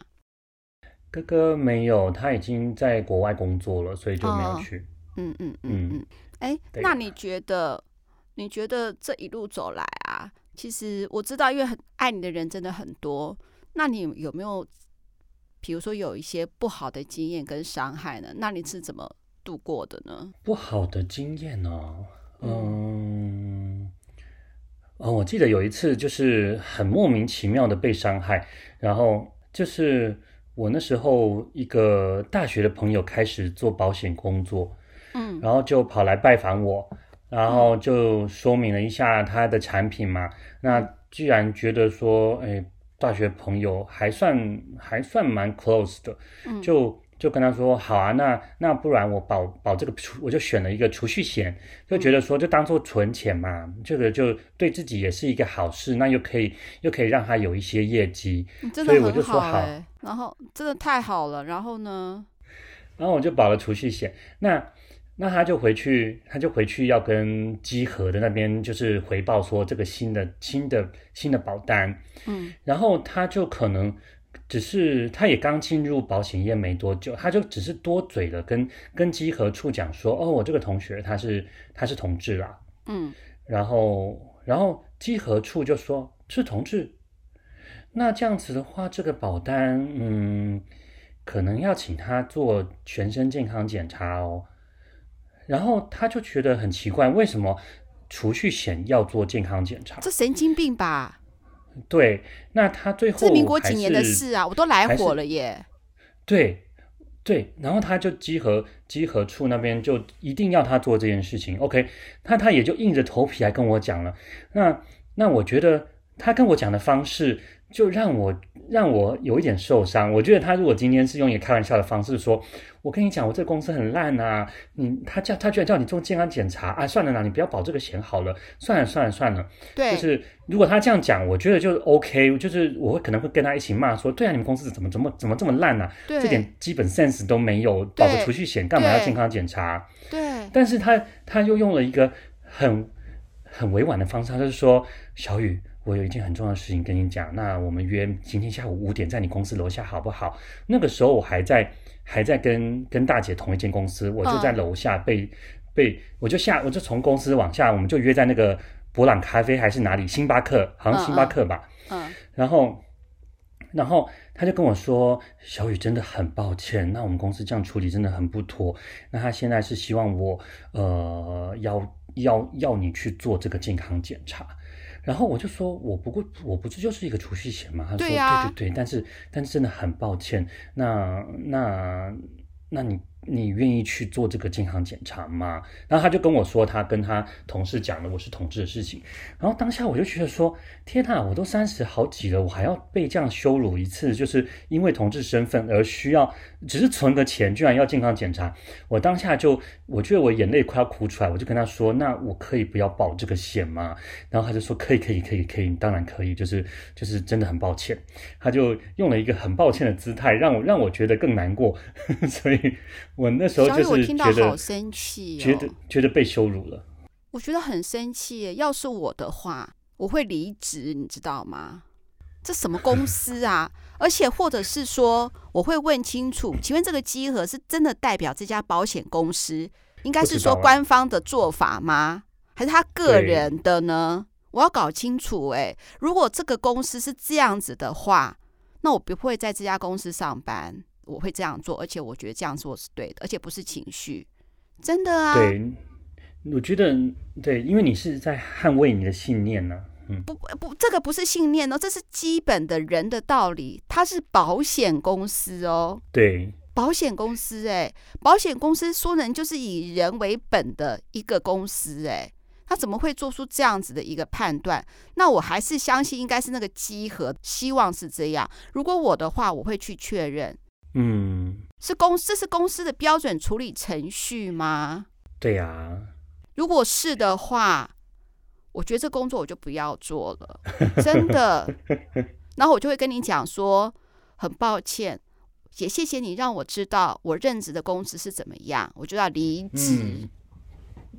哥哥没有，他已经在国外工作了，所以就没有去。哦、嗯嗯嗯嗯。哎、那你觉得？你觉得这一路走来啊，其实我知道，因为很爱你的人真的很多。那你有没有，比如说有一些不好的经验跟伤害呢？那你是怎么度过的呢？不好的经验哦，嗯。嗯哦，我记得有一次就是很莫名其妙的被伤害，然后就是我那时候一个大学的朋友开始做保险工作，嗯，然后就跑来拜访我，然后就说明了一下他的产品嘛。那既然觉得说，哎，大学朋友还算还算蛮 close 的，嗯，就。就跟他说好啊，那那不然我保保这个储，我就选了一个储蓄险，就觉得说就当做存钱嘛，这个就对自己也是一个好事，那又可以又可以让他有一些业绩，真的很好欸，所以我就说好，然后真的太好了，然后呢，然后我就保了储蓄险，那那他就回去，他就回去要跟稽核的那边就是回报说这个新的新的新的保单，嗯，然后他就可能。只是他也刚进入保险业没多久，他就只是多嘴了跟，跟跟稽核处讲说，哦，我这个同学他是他是同志啦，嗯，然后然后稽核处就说是同志，那这样子的话，这个保单，嗯，可能要请他做全身健康检查哦，然后他就觉得很奇怪，为什么储蓄险要做健康检查？这神经病吧？对，那他最后是民国几年的事啊，我都来火了耶。对对，然后他就稽核稽核处那边就一定要他做这件事情，OK，那他也就硬着头皮来跟我讲了。那那我觉得他跟我讲的方式。就让我让我有一点受伤。我觉得他如果今天是用一个开玩笑的方式说：“我跟你讲，我这个公司很烂啊，你他叫他居然叫你做健康检查啊，算了啦，你不要保这个险好了，算了算了算了。”对，就是如果他这样讲，我觉得就 OK，就是我会可能会跟他一起骂说：“对啊，你们公司怎么怎么怎么这么烂啊？对这点基本 sense 都没有，保个储蓄险干嘛要健康检查？”对，但是他他又用了一个很很委婉的方式，他就是说：“小雨。”我有一件很重要的事情跟你讲，那我们约今天下午五点在你公司楼下好不好？那个时候我还在还在跟跟大姐同一间公司，我就在楼下被、哦、被我就下我就从公司往下，我们就约在那个博朗咖啡还是哪里星巴克，好像星巴克吧。嗯，嗯然后然后他就跟我说，小雨真的很抱歉，那我们公司这样处理真的很不妥。那他现在是希望我呃要要要你去做这个健康检查。然后我就说，我不过我不是就是一个储蓄险嘛？他说对、啊、对对对，但是但是真的很抱歉，那那那你。你愿意去做这个健康检查吗？然后他就跟我说，他跟他同事讲了我是同志的事情。然后当下我就觉得说，天哪，我都三十好几了，我还要被这样羞辱一次，就是因为同志身份而需要，只是存个钱，居然要健康检查。我当下就，我觉得我眼泪快要哭出来，我就跟他说，那我可以不要保这个险吗？然后他就说，可以，可以，可以，可以，当然可以，就是就是真的很抱歉。他就用了一个很抱歉的姿态，让我让我觉得更难过，所以。我那时候就是觉得，我听到好生气哦，觉得觉得被羞辱了。我觉得很生气。要是我的话，我会离职，你知道吗？这什么公司啊？而且或者是说，我会问清楚，请问这个集合是真的代表这家保险公司？应该是说官方的做法吗？还是他个人的呢？我要搞清楚。哎，如果这个公司是这样子的话，那我不会在这家公司上班。我会这样做，而且我觉得这样做是对的，而且不是情绪，真的啊。对，我觉得对，因为你是在捍卫你的信念呢、啊。嗯，不不，这个不是信念哦，这是基本的人的道理。它是保险公司哦，对，保险公司哎，保险公司说人就是以人为本的一个公司哎，他怎么会做出这样子的一个判断？那我还是相信应该是那个稽核，希望是这样。如果我的话，我会去确认。嗯，是公司，这是公司的标准处理程序吗？对呀、啊。如果是的话，我觉得这工作我就不要做了，真的。然后我就会跟你讲说，很抱歉，也谢谢你让我知道我任职的公司是怎么样，我就要离职。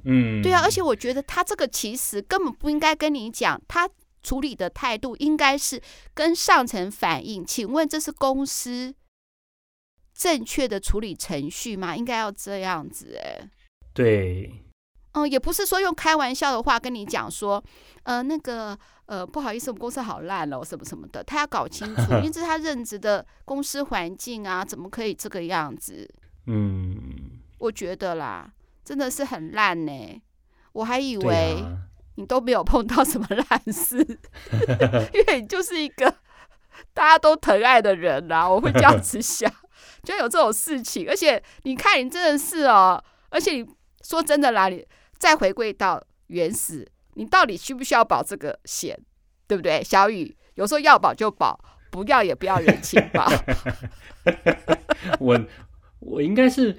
嗯，嗯对啊，而且我觉得他这个其实根本不应该跟你讲，他处理的态度应该是跟上层反映。请问这是公司？正确的处理程序吗？应该要这样子哎。对。嗯，也不是说用开玩笑的话跟你讲说，呃，那个，呃，不好意思，我们公司好烂了，什么什么的。他要搞清楚，因为这是他任职的公司环境啊，怎么可以这个样子？嗯，我觉得啦，真的是很烂呢。我还以为你都没有碰到什么 烂事，因为你就是一个大家都疼爱的人啦。我会这样子想。就有这种事情，而且你看，你真的是哦，而且你说真的啦，你再回归到原始，你到底需不需要保这个险，对不对？小雨有时候要保就保，不要也不要人情保。我我应该是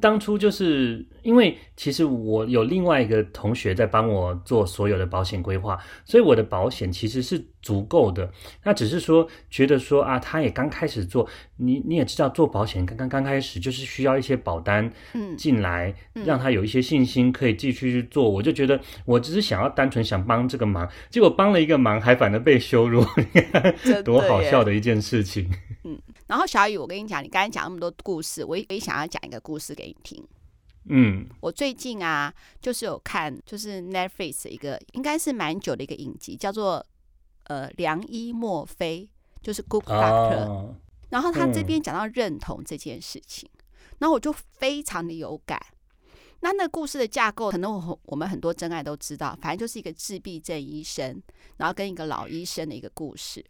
当初就是因为其实我有另外一个同学在帮我做所有的保险规划，所以我的保险其实是足够的。那只是说觉得说啊，他也刚开始做，你你也知道做保险刚刚刚开始就是需要一些保单进来，嗯嗯、让他有一些信心可以继续去做。我就觉得我只是想要单纯想帮这个忙，结果帮了一个忙还反而被羞辱，多好笑的一件事情。嗯，然后小雨，我跟你讲，你刚才讲那么多故事，我也想要讲一个故事给你听。嗯，我最近啊，就是有看，就是 Netflix 一个应该是蛮久的一个影集，叫做呃良医莫非，就是 Good Doctor。哦、然后他这边讲到认同这件事情，嗯、然后我就非常的有感。那那故事的架构，可能我我们很多真爱都知道，反正就是一个自闭症医生，然后跟一个老医生的一个故事。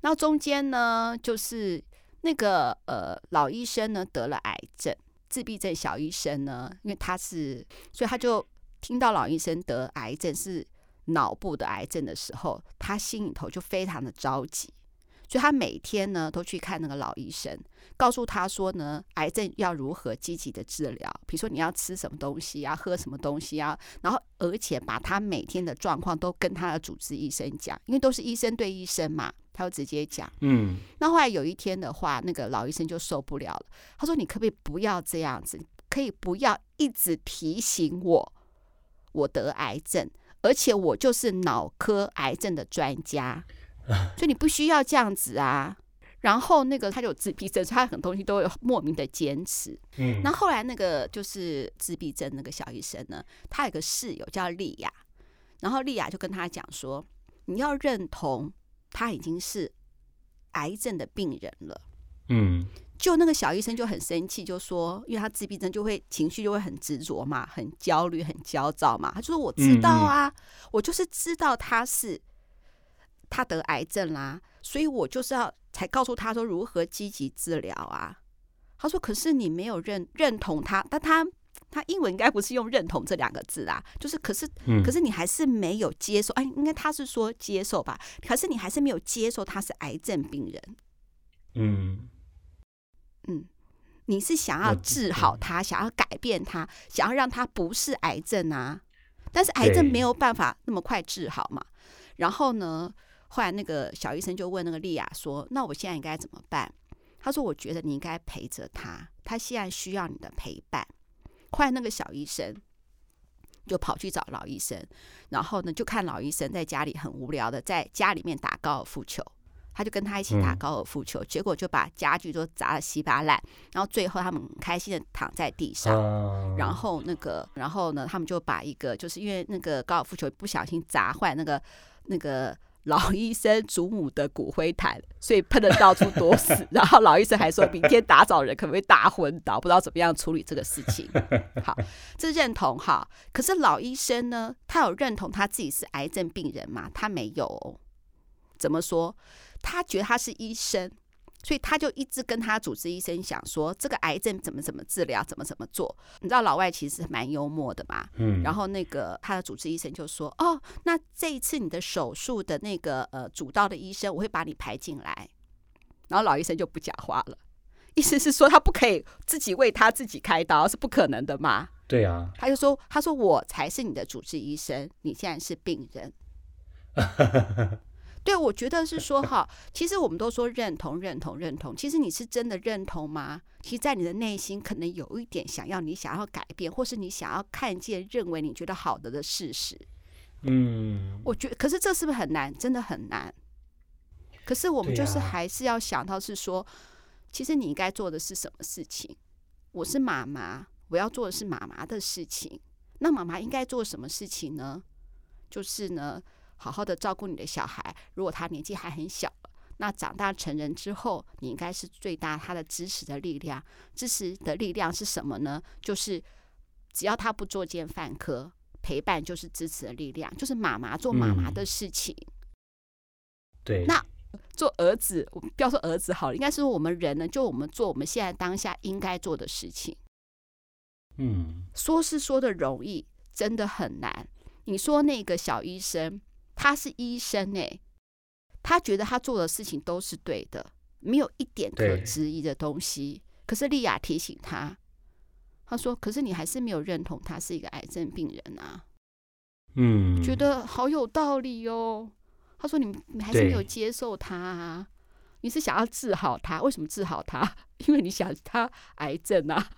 然后中间呢，就是那个呃老医生呢得了癌症。自闭症小医生呢，因为他是，所以他就听到老医生得癌症是脑部的癌症的时候，他心里头就非常的着急，所以他每天呢都去看那个老医生，告诉他说呢，癌症要如何积极的治疗，比如说你要吃什么东西啊，喝什么东西啊，然后而且把他每天的状况都跟他的主治医生讲，因为都是医生对医生嘛。他就直接讲，嗯，那后来有一天的话，那个老医生就受不了了。他说：“你可不可以不要这样子？可以不要一直提醒我，我得癌症，而且我就是脑科癌症的专家，所以你不需要这样子啊。”然后那个他就有自闭症，所以他很多东西都有莫名的坚持。嗯，那后来那个就是自闭症那个小医生呢，他有个室友叫莉亚，然后莉亚就跟他讲说：“你要认同。”他已经是癌症的病人了，嗯，就那个小医生就很生气，就说，因为他自闭症，就会情绪就会很执着嘛，很焦虑，很焦躁嘛。他就说：“我知道啊，嗯嗯，我就是知道他是他得癌症啦，所以我就是要才告诉他说如何积极治疗啊。”他说：“可是你没有认认同他，但他。”他英文应该不是用认同这两个字啊，就是可是，嗯、可是你还是没有接受，哎，应该他是说接受吧？可是你还是没有接受他是癌症病人，嗯嗯，你是想要治好他，想要改变他，想要让他不是癌症啊？但是癌症没有办法那么快治好嘛。然后呢，后来那个小医生就问那个莉亚说：“那我现在应该怎么办？”他说：“我觉得你应该陪着他，他现在需要你的陪伴。”后来那个小医生就跑去找老医生，然后呢，就看老医生在家里很无聊的在家里面打高尔夫球，他就跟他一起打高尔夫球，嗯、结果就把家具都砸得稀巴烂，然后最后他们很开心的躺在地上，嗯、然后那个，然后呢，他们就把一个就是因为那个高尔夫球不小心砸坏那个那个。老医生祖母的骨灰坛，所以喷得到处都是。然后老医生还说明天打扫人可能会打昏倒，不知道怎么样处理这个事情。好，这认同哈。可是老医生呢，他有认同他自己是癌症病人吗？他没有。怎么说？他觉得他是医生。所以他就一直跟他主治医生讲说，这个癌症怎么怎么治疗，怎么怎么做。你知道老外其实蛮幽默的嘛，嗯。然后那个他的主治医生就说：“哦，那这一次你的手术的那个呃主刀的医生，我会把你排进来。”然后老医生就不讲话了，意思是说他不可以自己为他自己开刀，是不可能的嘛。对啊。他就说：“他说我才是你的主治医生，你现在是病人。”对，我觉得是说哈，其实我们都说认同、认同、认同。其实你是真的认同吗？其实，在你的内心可能有一点想要，你想要改变，或是你想要看见、认为你觉得好的的事实。嗯，我觉得，可是这是不是很难？真的很难。可是我们就是还是要想到是说，其实你应该做的是什么事情？我是妈妈，我要做的是妈妈的事情。那妈妈应该做什么事情呢？就是呢。好好的照顾你的小孩，如果他年纪还很小，那长大成人之后，你应该是最大他的支持的力量。支持的力量是什么呢？就是只要他不作奸犯科，陪伴就是支持的力量，就是妈妈做妈妈的事情。嗯、对，那做儿子，不要说儿子好了，应该是我们人呢，就我们做我们现在当下应该做的事情。嗯，说是说的容易，真的很难。你说那个小医生。他是医生哎，他觉得他做的事情都是对的，没有一点可质疑的东西。可是莉亚提醒他，他说：“可是你还是没有认同他是一个癌症病人啊。”嗯，觉得好有道理哦。他说你你还是没有接受他啊，你是想要治好他？为什么治好他？因为你想他癌症啊。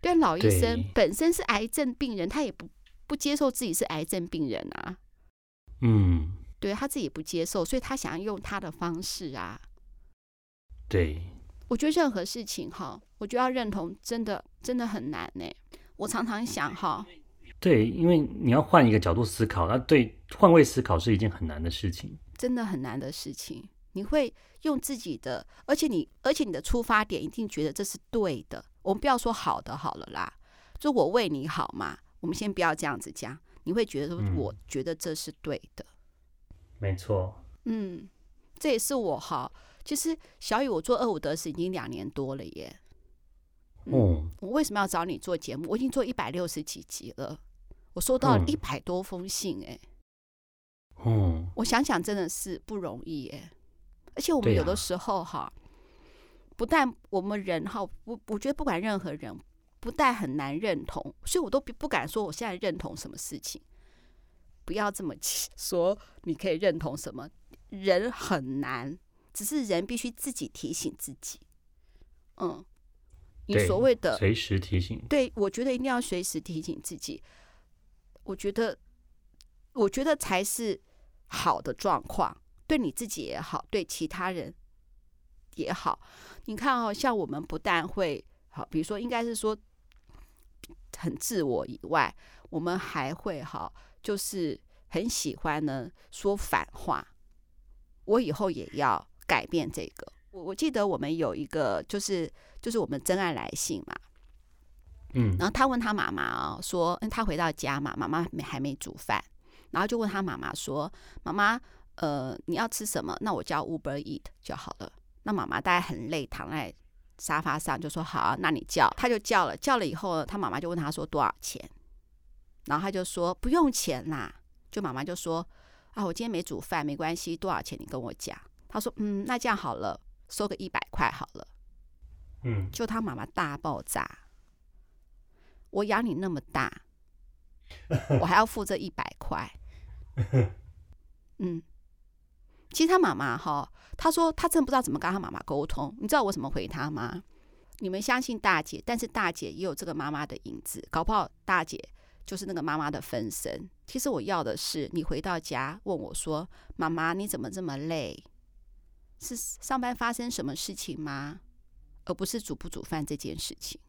对，老医生本身是癌症病人，他也不不接受自己是癌症病人啊。嗯，对，他自己也不接受，所以他想要用他的方式啊。对，我觉得任何事情哈，我觉得要认同真的真的很难呢。我常常想哈，对，因为你要换一个角度思考，那对换位思考是一件很难的事情，真的很难的事情。你会用自己的，而且你而且你的出发点一定觉得这是对的。我们不要说好的好了啦，就我为你好嘛。我们先不要这样子讲，你会觉得说，我觉得这是对的。嗯、没错。嗯，这也是我哈。其实小雨，我做二五得十已经两年多了耶。嗯。嗯，我为什么要找你做节目？我已经做一百六十几集了，我收到一百多封信哎。嗯。我想想真的是不容易哎，而且我们有的时候哈。不但我们人哈，我我觉得不管任何人，不但很难认同，所以我都不不敢说我现在认同什么事情。不要这么说，你可以认同什么？人很难，只是人必须自己提醒自己。嗯，你所谓的随时提醒，对，我觉得一定要随时提醒自己。我觉得，我觉得才是好的状况，对你自己也好，对其他人也好。你看哦，像我们不但会好，比如说应该是说很自我以外，我们还会哈，就是很喜欢呢说反话。我以后也要改变这个。我我记得我们有一个，就是就是我们真爱来信嘛，嗯，然后他问他妈妈哦，说，嗯，他回到家嘛，妈妈没还没煮饭，然后就问他妈妈说，妈妈，呃，你要吃什么？那我叫 Uber Eat 就好了。那妈妈大概很累，躺在沙发上，就说：“好啊，那你叫。”他就叫了，叫了以后呢，他妈妈就问他说：“多少钱？”然后他就说：“不用钱啦。”就妈妈就说：“啊，我今天没煮饭，没关系，多少钱你跟我讲。”他说：“嗯，那这样好了，收个一百块好了。”嗯，就他妈妈大爆炸。我养你那么大，我还要付这一百块。嗯。其实他妈妈哈，他说他真不知道怎么跟他妈妈沟通。你知道我怎么回他吗？你们相信大姐，但是大姐也有这个妈妈的影子，搞不好大姐就是那个妈妈的分身。其实我要的是你回到家问我说：“妈妈，你怎么这么累？是上班发生什么事情吗？”而不是煮不煮饭这件事情。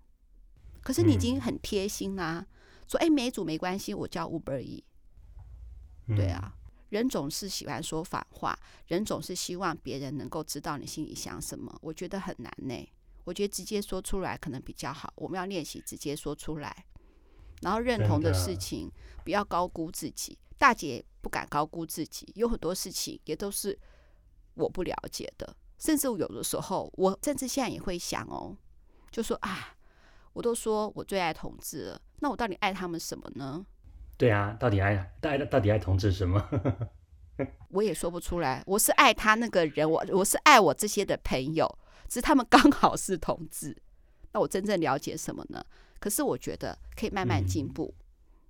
可是你已经很贴心啦，说：“哎，没煮没关系，我叫 Uber Eats。”对啊。人总是喜欢说反话，人总是希望别人能够知道你心里想什么。我觉得很难呢。我觉得直接说出来可能比较好。我们要练习直接说出来，然后认同的事情不要高估自己。大姐不敢高估自己，有很多事情也都是我不了解的。甚至有的时候，我甚至现在也会想哦，就说啊，我都说我最爱同志了，那我到底爱他们什么呢？对啊，到底爱爱到底爱同志什么？我也说不出来。我是爱他那个人，我我是爱我这些的朋友，只是他们刚好是同志。那我真正了解什么呢？可是我觉得可以慢慢进步，嗯、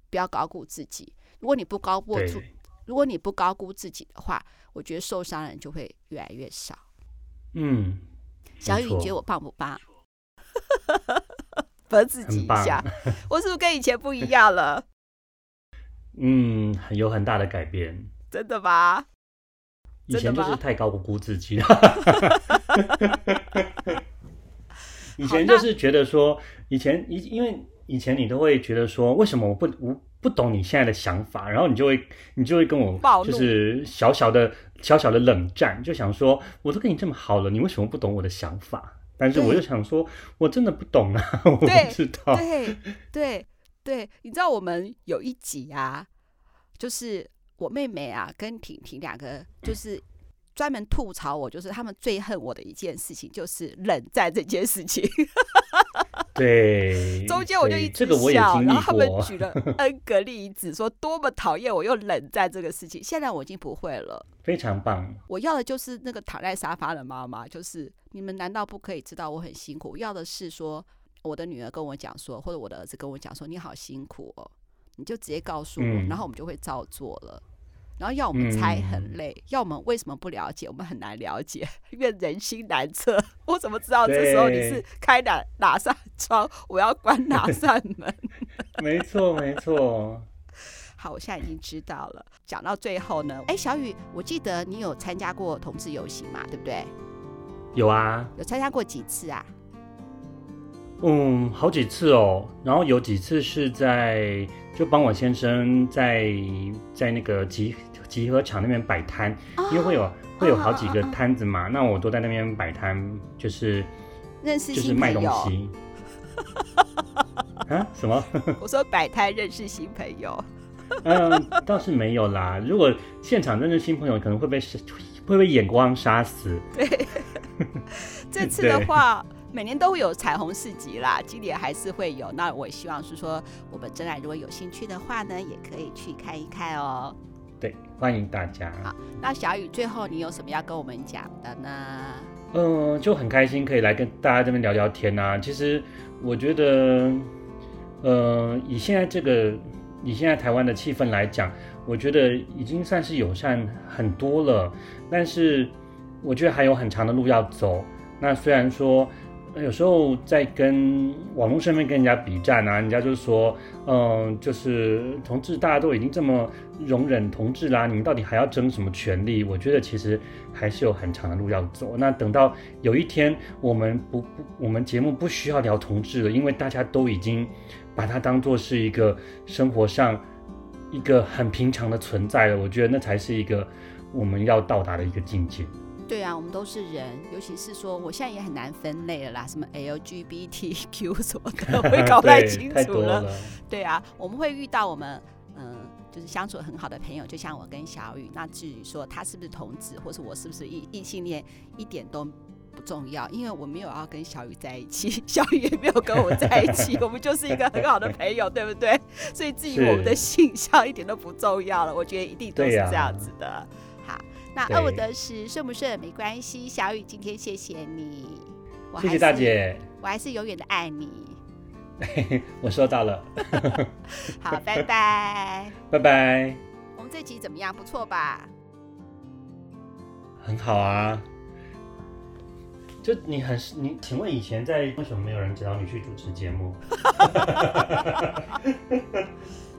不要高估自己。如果你不高估，如果你不高估自己的话，我觉得受伤的人就会越来越少。嗯，小雨，你觉得我棒不棒？罚自己一下，我是不是跟以前不一样了？嗯，有很大的改变，真的吧？以前就是太高估自己了。以前就是觉得说，以前以因为以前你都会觉得说，为什么我不我不懂你现在的想法，然后你就会你就会跟我就是小小的小小的冷战，就想说，我都跟你这么好了，你为什么不懂我的想法？但是我就想说，我真的不懂啊，我不知道。对对。对，你知道我们有一集啊，就是我妹妹啊跟婷婷两个，就是专门吐槽我，就是他们最恨我的一件事情，就是冷战这件事情。对，中间我就一直笑，这个。然后他们举了 N 个例子，说多么讨厌我又冷战这个事情。现在我已经不会了，非常棒。我要的就是那个躺在沙发的妈妈，就是你们难道不可以知道我很辛苦？我要的是说。我的女儿跟我讲说，或者我的儿子跟我讲说，你好辛苦哦，你就直接告诉我，嗯、然后我们就会照做了。然后要我们猜很累，嗯、要我们为什么不了解？我们很难了解，因为人心难测。我怎么知道这时候你是开哪哪扇窗，我要关哪 扇门？没错，没错。好，我现在已经知道了。讲到最后呢，哎，小雨，我记得你有参加过同志游行嘛？对不对？有啊。有参加过几次啊？嗯，好几次哦。然后有几次是在就帮我先生在在那个集集合场那边摆摊，哦、因为会有会有好几个摊子嘛，哦、那我都在那边摆摊，就是认识。就是卖东西。啊？什么？我说摆摊认识新朋友。嗯，倒是没有啦。如果现场认识新朋友，可能会被会被眼光杀死。对，这次的话，对每年都会有彩虹市集啦，今年还是会有。那我希望是说，我们真爱如果有兴趣的话呢，也可以去看一看哦。对，欢迎大家。好，那小雨最后你有什么要跟我们讲的呢？嗯，就很开心可以来跟大家这边聊聊天啊。其实我觉得，呃，以现在这个。以现在台湾的气氛来讲，我觉得已经算是友善很多了，但是我觉得还有很长的路要走。那虽然说有时候在跟网络上面跟人家比战啊，人家就说，嗯，就是同志大家都已经这么容忍同志啦，你们到底还要争什么权利？我觉得其实还是有很长的路要走。那等到有一天我们不不，我们节目不需要聊同志了，因为大家都已经。把它当做是一个生活上一个很平常的存在了，我觉得那才是一个我们要到达的一个境界。对啊，我们都是人，尤其是说我现在也很难分类了啦，什么 LGBTQ 什么的，我也 搞不太清楚了。了对啊，我们会遇到我们嗯，就是相处很好的朋友，就像我跟小雨。那至于说他是不是同志，或是我是不是异异性恋，一点都。不重要，因为我没有要跟小雨在一起，小雨也没有跟我在一起，我们就是一个很好的朋友，对不对？所以至于我们的性向一点都不重要了，我觉得一定都是这样子的。那饿不得十顺不顺没关系，小雨今天谢谢你，谢谢大姐，我还是永远的爱你。我收到了，好，拜拜，拜拜。我们这集怎么样？不错吧？很好啊。就你很你，请问以前在为什么没有人找你去主持节目？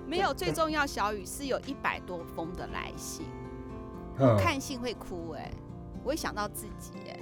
没有，最重要，小雨是有一百多封的来信，看信会哭哎、我会想到自己哎、